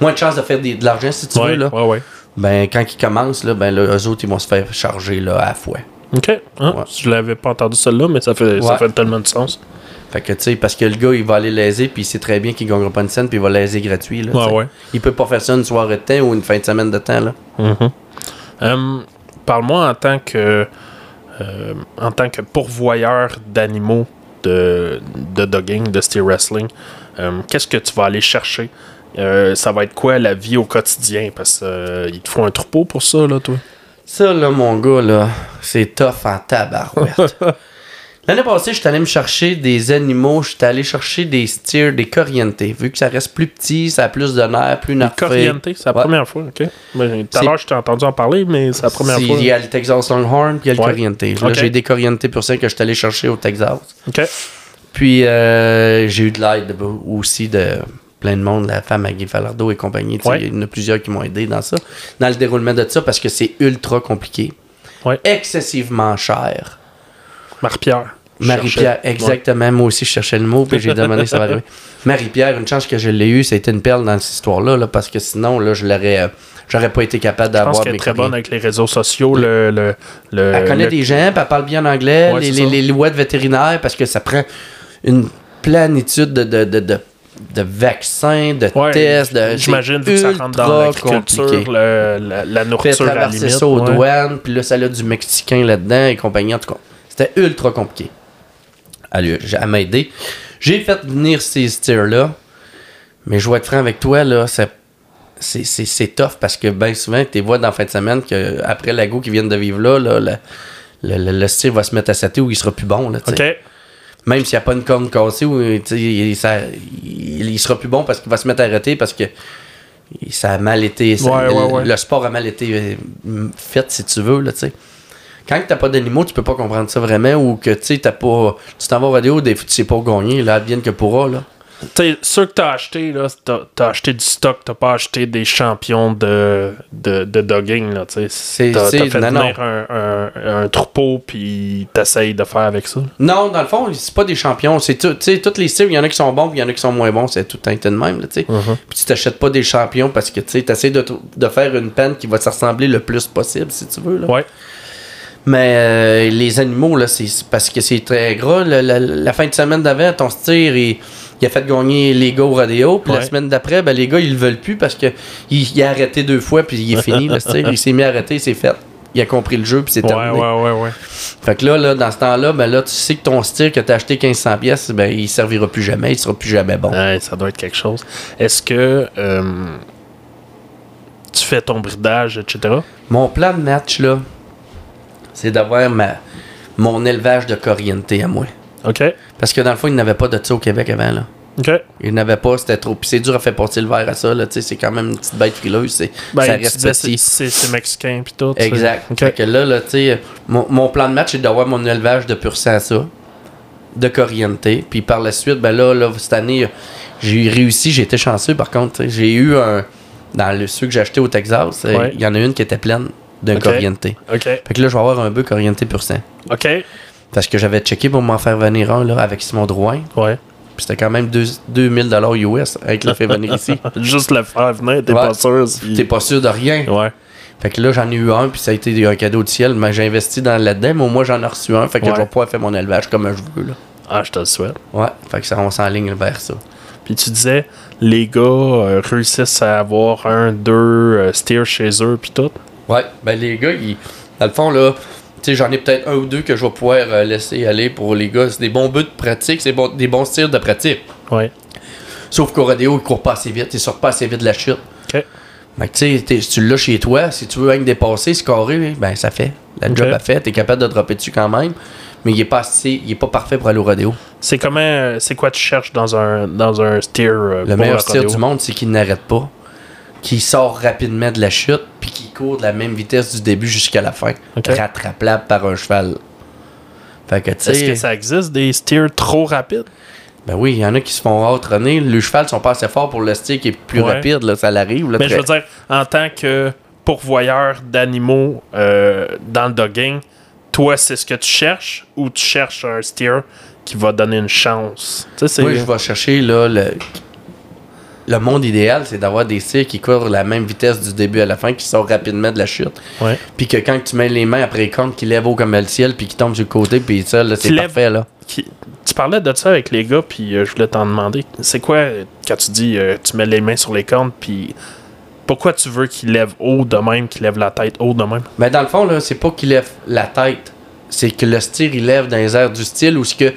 Moins de chances de faire des- de l'argent, si tu Ouais, veux, là. ouais, ouais. Ben, quand ils commencent, là, ben, là, eux autres, ils vont se faire charger, là, à la fois. OK. Hein? Ouais. Je l'avais pas entendu celle-là, mais ça fait, ça fait tellement de sens. Fait que, tu sais, parce que le gars, il va aller léser, puis il sait très bien qu'il gagnera pas une scène, puis il va léser gratuit, là. Ouais, ouais. Il peut pas faire ça une soirée de temps ou une fin de semaine de temps, là. Mhm. Hum, Parle-moi en tant que euh, en tant que pourvoyeur d'animaux de, de dogging, de steer wrestling. Hum, Qu'est-ce que tu vas aller chercher? Euh, ça va être quoi la vie au quotidien? Parce qu'il te faut un troupeau pour ça, là, toi. Ça, là, mon gars, là, c'est tough en tabarouette. (laughs) L'année passée, je suis allé me chercher des animaux. Je suis allé chercher des steers, des corrientes. Vu que ça reste plus petit, ça a plus de nerfs, plus nerfs. Corriente, c'est la Ouais. première fois, OK? Tout à l'heure, je t'ai entendu en parler, mais c'est la première fois. Il y a le Texas Longhorn, puis il y a le Ouais. Corriente. Là, j'ai des pour ça que je suis allé chercher au Texas. OK. Puis, euh, j'ai eu de l'aide de- aussi de plein de monde, la femme à Guy Falardeau et compagnie. Ouais. Il y en a plusieurs qui m'ont aidé dans ça, dans le déroulement de ça, parce que c'est ultra compliqué. Ouais. Excessivement cher. Marie-Pierre. Marie-Pierre, exactement. Moi aussi, je cherchais le mot, puis j'ai demandé ça va arriver. (laughs) Marie-Pierre, une chance que je l'ai eu, c'était une perle dans cette histoire-là, là, parce que sinon, là, je l'aurais. euh, J'aurais pas été capable Je pense d'avoir qu'elle est très bonne avec les réseaux sociaux. Le, le, le- Elle connaît le- des gens, puis elle parle bien en anglais, Ouais, les, les, ça. les lois de vétérinaire, parce que ça prend une plénitude de, de, de, de, de vaccins, de Ouais, tests. de- J'imagine que ça rentre dans l'agriculture, le- la, nourriture à la limite. ça aux ouais. douanes, puis là, ça a du Mexicain là-dedans et compagnie. En tout cas, c'était ultra compliqué. Elle, lui- elle m'a aidé. J'ai fait venir ces steers-là, mais je vais être franc avec toi, là, c'est, c'est, tough parce que bien souvent, tu vois dans la fin de semaine qu'après la go qui viennent de vivre là, là, le, le, le- va se mettre à sater ou il sera plus bon. Là. OK. Même s'il n'y a pas une corne cassée, ou, il, ça- il- il sera plus bon parce qu'il va se mettre à arrêter parce que ça a mal été. ça- Ouais, le, ouais, ouais. le sport a mal été euh, fait, si tu veux. Là, tu sais. Quand tu n'as pas d'animaux, tu peux pas comprendre ça vraiment ou que tu sais, t'as pas. Tu t'en vas au radio, des fois, tu sais pas gagner, là, bien que pourra. Là. Sais, ceux que t'as acheté, là, t'as, t'as acheté du stock, t'as pas acheté des champions de, de, de dogging, là, tu sais. T'as, fait non, venir Un, un, un troupeau, puis t'essayes de faire avec ça. Non, dans le fond, c'est pas des champions. C'est tout, tu sais, tous les styles, il y en a qui sont bons, puis il y en a qui sont moins bons. C'est tout le temps de même, là, tu sais. Mhm. Puis tu t'achètes pas des champions parce que tu essaies de, de faire une peine qui va te ressembler le plus possible, si tu veux. Là. Ouais. Mais euh, les animaux, là, c'est parce que c'est très gras. La, la- la fin de semaine d'avant, ton steer, il, il a fait gagner les gars au rodéo. Puis la semaine d'après, ben, les gars, ils le veulent plus parce que il, a arrêté deux fois, puis il est (laughs) fini, le steer. Il s'est mis à arrêter, c'est fait. Il a compris le jeu, puis c'est Ouais, terminé. ouais, ouais, ouais. Fait que là, là, dans ce temps-là, ben là, tu sais que ton steer que t'as acheté 1500 pièces, ben il servira plus jamais, il sera plus jamais bon. Ouais, ça doit être quelque chose. Est-ce que euh, tu fais ton bridage, etc.? Mon plan de match, là, c'est d'avoir ma, mon élevage de corriente à moi. OK. Parce que dans le fond, il n'avait pas de ça au Québec avant, là. OK. Il n'avait pas, c'était trop. Puis c'est dur à faire porter le verre à ça, là. Tu sais, c'est quand même une petite bête frileuse. C'est, Ben, ça reste c'est, petit. c'est, c'est mexicain, puis tout. Exact. OK. Fait que là, là, tu sais, mon, mon plan de match, c'est d'avoir mon élevage de pur sang à ça, de corriente. Puis par la suite, ben là, là cette année, j'ai réussi, j'ai été chanceux par contre. J'ai eu un. Dans le ceux que j'ai acheté au Texas, euh, Ouais. il y en a une qui était pleine d'un Ok. corriente. OK. Fait que là, je vais avoir un bœuf corriente pur sang. OK. Parce que j'avais checké pour m'en faire venir un là, avec Simon Drouin. Ouais. Puis c'était quand même deux- 2000 dollars US avec le fait venir ici. (laughs) Juste le faire venir, t'es Ouais. pas sûr si... T'es pas sûr de rien. Ouais. Fait que là, j'en ai eu un, puis ça a été un cadeau du ciel. Mais j'ai investi dans là-dedans, mais au moins, j'en ai reçu un. Fait que Ouais. je vais pouvoir faire mon élevage comme je veux. Là. Ah, je te le souhaite. Ouais, fait que ça, on s'enligne vers ça. puis tu disais, les gars euh, réussissent à avoir un, deux euh, steers chez eux, puis tout. Ouais, ben les gars, ils, dans le fond, là, j'en ai peut-être un ou deux que je vais pouvoir euh, laisser aller pour les gars. C'est des bons buts de pratique, c'est bon, des bons tirs de pratique. Ouais. Sauf qu'au rodéo, ils courent pas assez vite, ils sortent pas assez vite de la chute. OK. Fait que tu sais, si tu l'as chez toi, si tu veux que dépasser, scorer, ben ça fait. La job a fait, t'es capable de dropper dessus quand même. Mais il est pas assez, il est pas parfait pour aller au rodéo. C'est comment, euh, c'est quoi tu cherches dans un, dans un steer euh, Le meilleur rodéo? du monde, c'est qu'il n'arrête pas. Qu'il sort rapidement de la chute, puis qu'il court de la même vitesse du début jusqu'à la fin. Ok. Rattrapable par un cheval. Fait que tu Est-ce que ça existe des steers trop rapides? Ben oui, il y en a qui se font outrunner. Le cheval sont pas assez forts pour le stick qui est plus Ouais. rapide, là, ça l'arrive. Mais je très- veux dire, en tant que pourvoyeur d'animaux euh, dans le dogging, toi, c'est ce que tu cherches ou tu cherches un steer qui va donner une chance? Moi, je vais chercher là, le. Le monde idéal, c'est d'avoir des tirs qui courent la même vitesse du début à la fin, qui sortent rapidement de la chute. Ouais. Puis que quand tu mets les mains après les cornes, qui lèvent haut comme le ciel, puis qui tombent sur le côté, puis ça, là, c'est parfait, là. Qui- Tu parlais de ça avec les gars, puis euh, je voulais t'en demander. C'est quoi, euh, quand tu dis euh, tu mets les mains sur les cornes, puis pourquoi tu veux qu'ils lèvent haut de même, qu'ils lèvent la tête haut de même? Mais dans le fond, là, c'est pas qu'il lève la tête. C'est que le steer, il lève dans les airs du style où ce que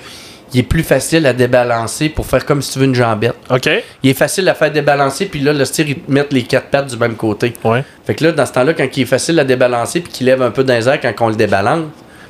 il est plus facile à débalancer pour faire comme si tu veux une jambette. OK? Il est facile à faire débalancer, puis là, le steer, il te met les quatre pattes du même côté. Ouais. Fait que là, dans ce temps-là, quand il est facile à débalancer, puis qu'il lève un peu dans les airs quand on le débalance,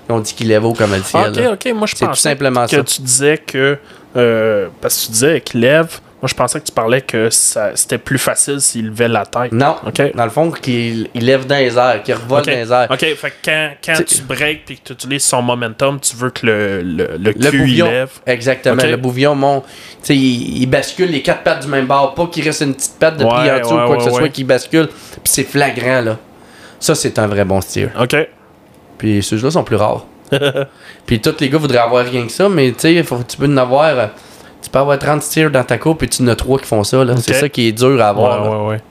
on dit qu'il lève haut comme le ciel. Ah, ok, là. ok. Moi, je C'est tout simplement que ça. tu disais que. euh, parce que tu disais qu'il lève. Moi, je pensais que tu parlais que c'était plus facile s'il levait la tête. Non, OK. dans le fond, qu'il il lève dans les airs, qu'il revole OK. dans les airs. OK, fait que quand, quand tu breaks puis que tu utilises son momentum, tu veux que le, le, le Le cul il bouvillon. lève. Exactement. Le bouvillon sais, il, il bascule les quatre pattes du même bord. Pas qu'il reste une petite patte de Ouais, pli en dessous ouais, ou quoi que ce soit qui bascule. Puis c'est flagrant, là. Ça, c'est un vrai bon steer. OK. Puis ceux-là sont plus rares. (laughs) puis tous les gars voudraient avoir rien que ça, mais tu sais, faut- tu peux en avoir. Tu peux avoir 30 steers dans ta cour, puis tu en as 3 qui font ça. là. C'est ça qui est dur à avoir. là. ouais, ouais, ouais.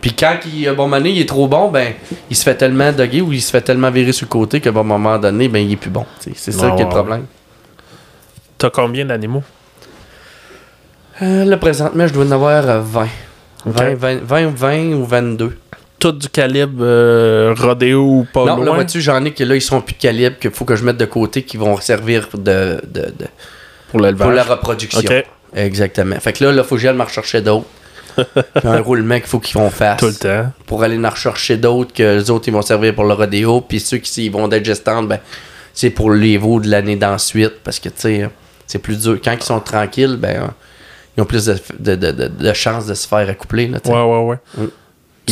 Puis quand il, à bon moment donné, il est trop bon, ben, il se fait tellement doguer ou il se fait tellement virer sur le côté qu'à un moment donné, ben, il est plus bon. C'est ça Ouais, qui est le ouais, problème. T'as combien d'animaux? Euh, là, présentement, je dois en avoir euh, 20. 20, 20, 20, 20 ou 22. Tout du calibre euh, rodéo ou pas non, là, loin? vois-tu, j'en ai que là, ils sont plus de calibre, qu'il faut que je mette de côté, qui vont servir de, de, de- pour l'élevage. pour la reproduction. Exactement. Fait que là, il faut que j'aille me rechercher d'autres. (laughs) Puis un roulement qu'il faut qu'ils vont faire Tout le temps. pour aller en rechercher d'autres que les autres ils vont servir pour le rodéo. Puis ceux qui s'ils vont d'être gestantes, ben, c'est pour les veaux de l'année d'ensuite. Parce que tu sais, c'est plus dur. Quand ils sont tranquilles, ben, ils ont plus de, de, de, de- de chances de se faire accoupler. Là. Ouais, ouais, ouais. ils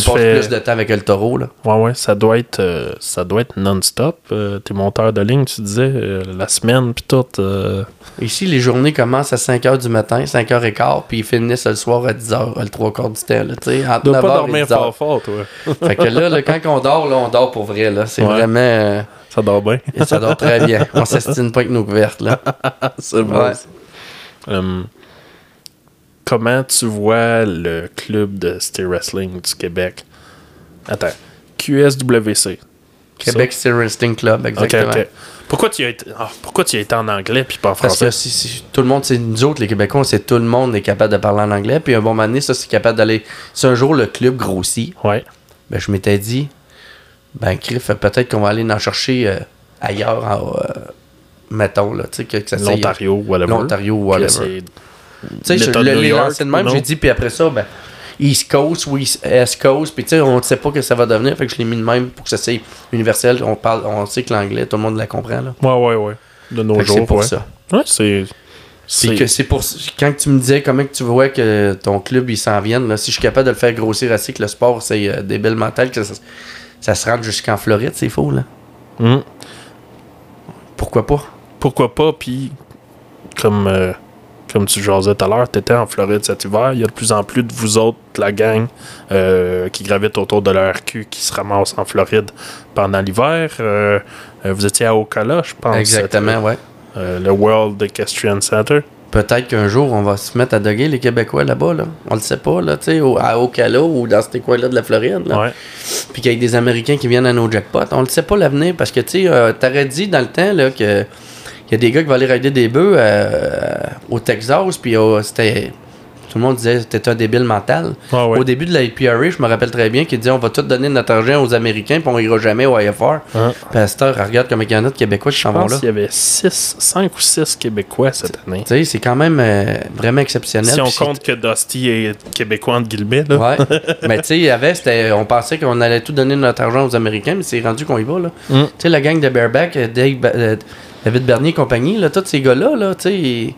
tu passent fais- plus de temps avec le taureau. Là. Ouais, ouais, ça doit être, euh, ça doit être non-stop. Euh, T'es monteur de ligne, tu disais, euh, la semaine, puis tout. euh, Ici, les journées commencent à 5h du matin, 5h15, puis ils finissent le soir à 10h, le trois quarts du temps. Là, tu sais, entre Tu dois 9h pas dormir 10h. fort fort, toi. (laughs) Fait que là, là, quand on dort, là, on dort pour vrai. Là. C'est Ouais. vraiment. Ça dort bien. et ça dort très bien. On s'estime pas avec nos couvertes. Là. (laughs) C'est bon, Ouais. Comment tu vois le club de Steer Wrestling du Québec? Attends. QSWC. Québec Steer Wrestling Club, exactement. Pourquoi tu as été, ah, pourquoi tu y as été en anglais puis pas en Parce français? que si, si- tout le monde, c'est nous autres, les Québécois, c'est tout le monde est capable de parler en anglais. Puis un bon moment donné, ça, c'est capable d'aller. Si un jour le club grossit, Ouais. ben, je m'étais dit, ben, Criff, peut-être qu'on va aller en chercher euh, ailleurs, en, euh, mettons, là, tu sais, que, que ça L'Ontario, whatever. L'Ontario, whatever. Tu sais, le- lancés de même, j'ai dit, puis après ça, ben, East Coast ou East Coast, puis tu sais, on ne sait pas que ça va devenir, fait que je l'ai mis de même pour que ça soit universel. On parle, on sait que l'anglais, tout le monde la comprend, là. Ouais, ouais, ouais. De nos Fait jours, c'est pour ouais. ça. Ouais, c'est. Puis que c'est pour quand tu me disais comment que tu vois que ton club il s'en vienne, là, si je suis capable de le faire grossir assez que le sport c'est euh, débile mental que ça, ça se rende jusqu'en Floride, c'est faux là. Hum. Pourquoi pas? Pourquoi pas, puis comme, euh, comme tu jasais tout à l'heure, tu étais en Floride cet hiver, il y a de plus en plus de vous autres, la gang, euh, qui gravitent autour de l'ERQ, qui se ramassent en Floride pendant l'hiver. Euh, euh, vous étiez à Ocala, je pense. Exactement. Euh, le World Equestrian Center. Peut-être qu'un jour on va se mettre à doguer les Québécois là-bas là. On le sait pas là, au- à Ocala ou dans ces coins-là de la Floride là. Ouais. Puis qu'il y ait des Américains qui viennent à nos jackpots. On le sait pas l'avenir parce que tu t'aurais dit dans le temps là que y a des gars qui vont aller rider des bœufs euh, au Texas, puis c'était Tout le monde disait t'es un débile mental. Ah ouais. Au début de la IPRA, je me rappelle très bien qu'il disait on va tout donner notre argent aux Américains puis on ira jamais au IFR. Cette heure, regarde comme il y en a de Québécois qui Je s'en vont là. qu'il y avait 5 ou 6 Québécois cette année. Tu sais, c'est quand même euh, vraiment exceptionnel. Si on compte que Dusty est québécois entre guillemets, là. Ouais. (laughs) mais tu sais, il y avait, c'était, on pensait qu'on allait tout donner notre argent aux Américains, mais c'est rendu qu'on y va, là. Mm. Tu sais, la gang de Bareback, euh, Dave, David Bernier et compagnie, là, tous ces gars-là, là, tu sais.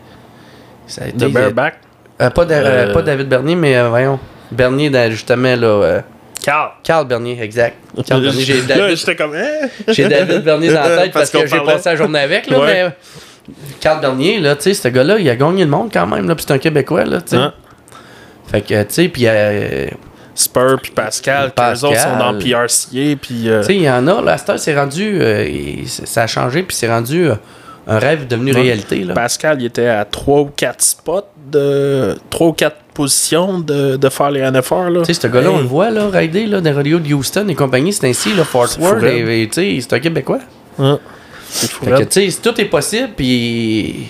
ça a été- De bareback. euh, pas, Da- euh, Euh, pas David Bernier, mais euh, voyons. Bernier, dans- justement, là. euh, Carl. Carl Bernier, exact. Carl (laughs) Bernier, j'ai David, j'étais comme. Hein? j'ai David Bernier dans la tête (laughs) parce, que j'ai passé la journée avec, là, Ouais. mais. Carl Bernier, là, tu sais, ce gars-là, il a gagné le monde quand même, là, puis c'est un Québécois, là, tu sais. Hein? Fait que, tu sais, puis. Spur puis Pascal, Pascal. les autres sont dans PRCA, puis. euh, Tu sais, il y en a, là, c'est rendu. euh, ça a changé, puis c'est rendu euh, un rêve devenu Ouais. réalité, là. Pascal, il était à 3 ou 4 spots de. 3 ou 4 positions de, de faire les NFR, là. Tu sais, ce gars-là, on le voit, là, rider, là, dans les rodeo de Houston et compagnie, c'est ainsi, là, Fort Worth, c'est un Québécois. Fou, Fait que, tu sais, tout est possible, puis.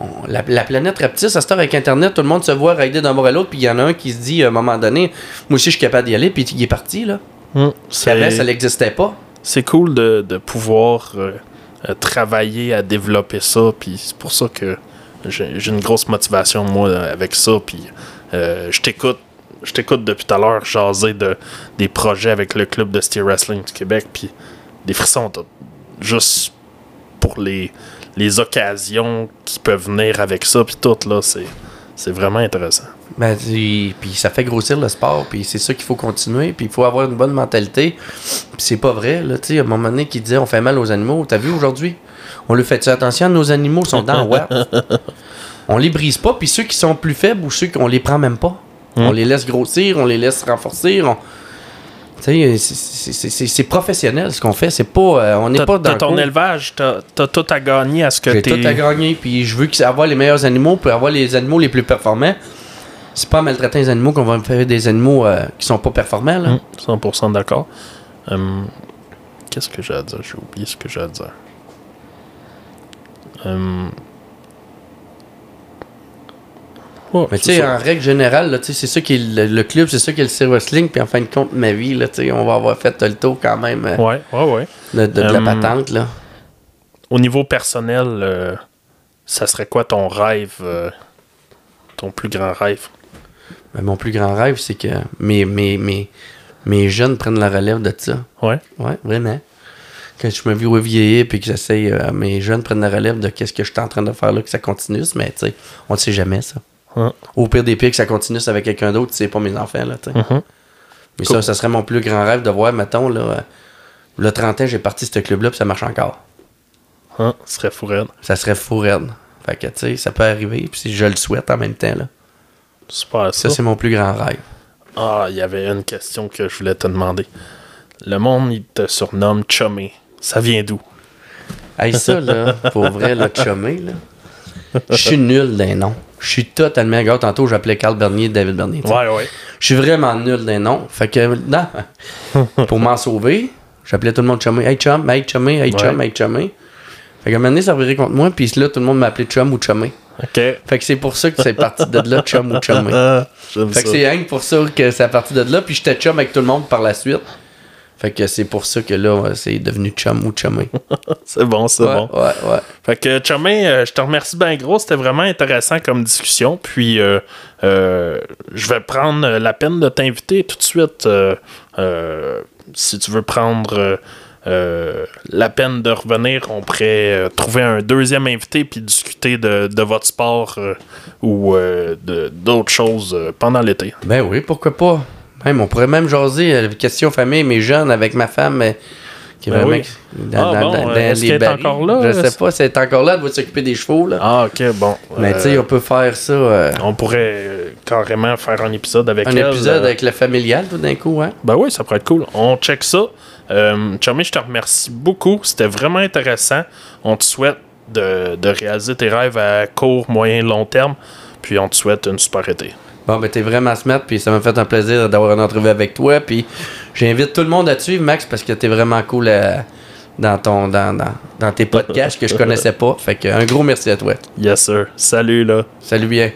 On- la, la planète reptile, à cette heure avec Internet, tout le monde se voit rider d'un bord à l'autre, puis il y en a un qui se dit à un moment donné, moi aussi je suis capable d'y aller, puis il est parti, là. Avant, ça C'est n'existait pas. c'est cool de, de pouvoir euh, euh, travailler à développer ça, puis c'est pour ça que j'ai une grosse motivation, moi, avec ça, puis euh, je t'écoute. Je t'écoute depuis tout à l'heure jaser de, des projets avec le club de Steer Wrestling du Québec, puis des frissons, juste pour les, les occasions qui peuvent venir avec ça, puis tout, là, c'est c'est vraiment intéressant. Ben, puis ça fait grossir le sport, puis c'est ça qu'il faut continuer, puis il faut avoir une bonne mentalité. Puis c'est pas vrai, là, tu sais, à un moment donné, qui disait on fait mal aux animaux. T'as vu aujourd'hui? On lui fait attention, nos animaux sont dans WAP. (laughs) on les brise pas, puis ceux qui sont plus faibles ou ceux qu'on les prend même pas. On les laisse grossir, on les laisse renforcer. on- c'est- professionnel ce qu'on fait. C'est pas, euh, on n'est pas dans ton cours. élevage, t'as tout à gagner à ce que J'ai t'es... tout à gagner, puis je veux avoir les meilleurs animaux pour avoir les animaux les plus performants. C'est pas en maltraitant les animaux qu'on va me faire des animaux euh, qui sont pas performants. Là. Hum, 100% d'accord. Hum, Qu'est-ce que j'ai à dire? J'ai oublié ce que j'ai à dire. Hum. Mais tu sais, en règle générale, c'est ça qui est le, le club, c'est ça qui est le Sea Wrestling, puis en fin de compte, ma vie, là, on va avoir fait le tour quand même euh, Ouais, ouais, ouais. de, de- de la Hum. patente. Là. Au niveau personnel, euh, ça serait quoi ton rêve, euh, ton plus grand rêve? Mais mon plus grand rêve, c'est que mes, mes, mes, mes jeunes prennent la relève de ça. Ouais. Ouais, vraiment. Quand je me vois vieillir puis que j'essaye, euh, mes jeunes prennent la relève de qu'est-ce que je suis en train de faire là, que ça continue, mais tu sais, on ne sait jamais ça. Au pire des pires, que ça continue avec quelqu'un d'autre, c'est pas mes enfants, là. Mhm. Mais Cool. ça, ça serait mon plus grand rêve de voir, mettons, là, euh, le 30 ans, j'ai parti de ce club-là, puis ça marche encore. Hein, ce serait fou raide. Ça serait fou raide. Fait que, tu sais, ça peut arriver, puis si je le souhaite en même temps, là. Super ça. Ça, c'est mon plus grand rêve. Ah, il y avait une question que je voulais te demander. Le monde, il te surnomme Chummy. Ça vient d'où? Hey, ça, là, pour vrai, là, chumé, là. (laughs) Je suis nul d'un nom. Je suis totalement gars. Tantôt, j'appelais Carl Bernier David Bernier. tu sais. Ouais, ouais. Je suis vraiment nul d'un nom. Fait que, non. (laughs) pour m'en sauver, j'appelais tout le monde chumé. Hey, chum, hey, chumé, hey, chum, Ouais. hey, chumé. Fait qu'à un moment donné, ça revirait contre moi, puis là, tout le monde m'appelait chum ou chumé. OK. Fait que c'est pour ça que c'est parti de là, chum ou chumé. (laughs) Fait que c'est rien pour ça que c'est parti de là, puis j'étais chum avec tout le monde par la suite. Fait que c'est pour ça que là, c'est devenu chum ou chumé. (laughs) C'est bon, c'est ouais, bon. ouais, ouais. Fait que, Chumé, euh, je te remercie bien gros. C'était vraiment intéressant comme discussion. Puis, euh, euh, je vais prendre la peine de t'inviter tout de suite. euh, si tu veux prendre la peine de revenir, on pourrait trouver un deuxième invité puis discuter de, de votre sport ou de- d'autres choses pendant l'été. Ben oui, pourquoi pas. Même, on pourrait même jaser euh, question famille, mes jeunes, avec ma femme, euh, qui est Ben vraiment oui. dans, Ah dans- bon, dans- euh, est-ce les qu'elle est encore là? Je sais pas si elle est encore là, elle doit s'occuper des chevaux. Là. Ah, ok, bon. Mais tu sais, Euh, on peut faire ça, euh, on pourrait euh, carrément faire un épisode avec un elle. épisode euh, avec le familial tout d'un coup. Hein? Ben oui, ça pourrait être cool. On check ça. Euh, Chummy, je te remercie beaucoup. C'était vraiment intéressant. On te souhaite de, de réaliser tes rêves à court, moyen, long terme. Puis on te souhaite une super été. Bon, ben t'es vraiment smart, puis ça m'a fait un plaisir d'avoir une entrevue avec toi. Puis j'invite tout le monde à te suivre, Max, parce que t'es vraiment cool euh, dans, ton, dans, dans, dans tes podcasts que je connaissais pas. Fait que un gros merci à toi. Yes, sir. Salut, là. Salut bien.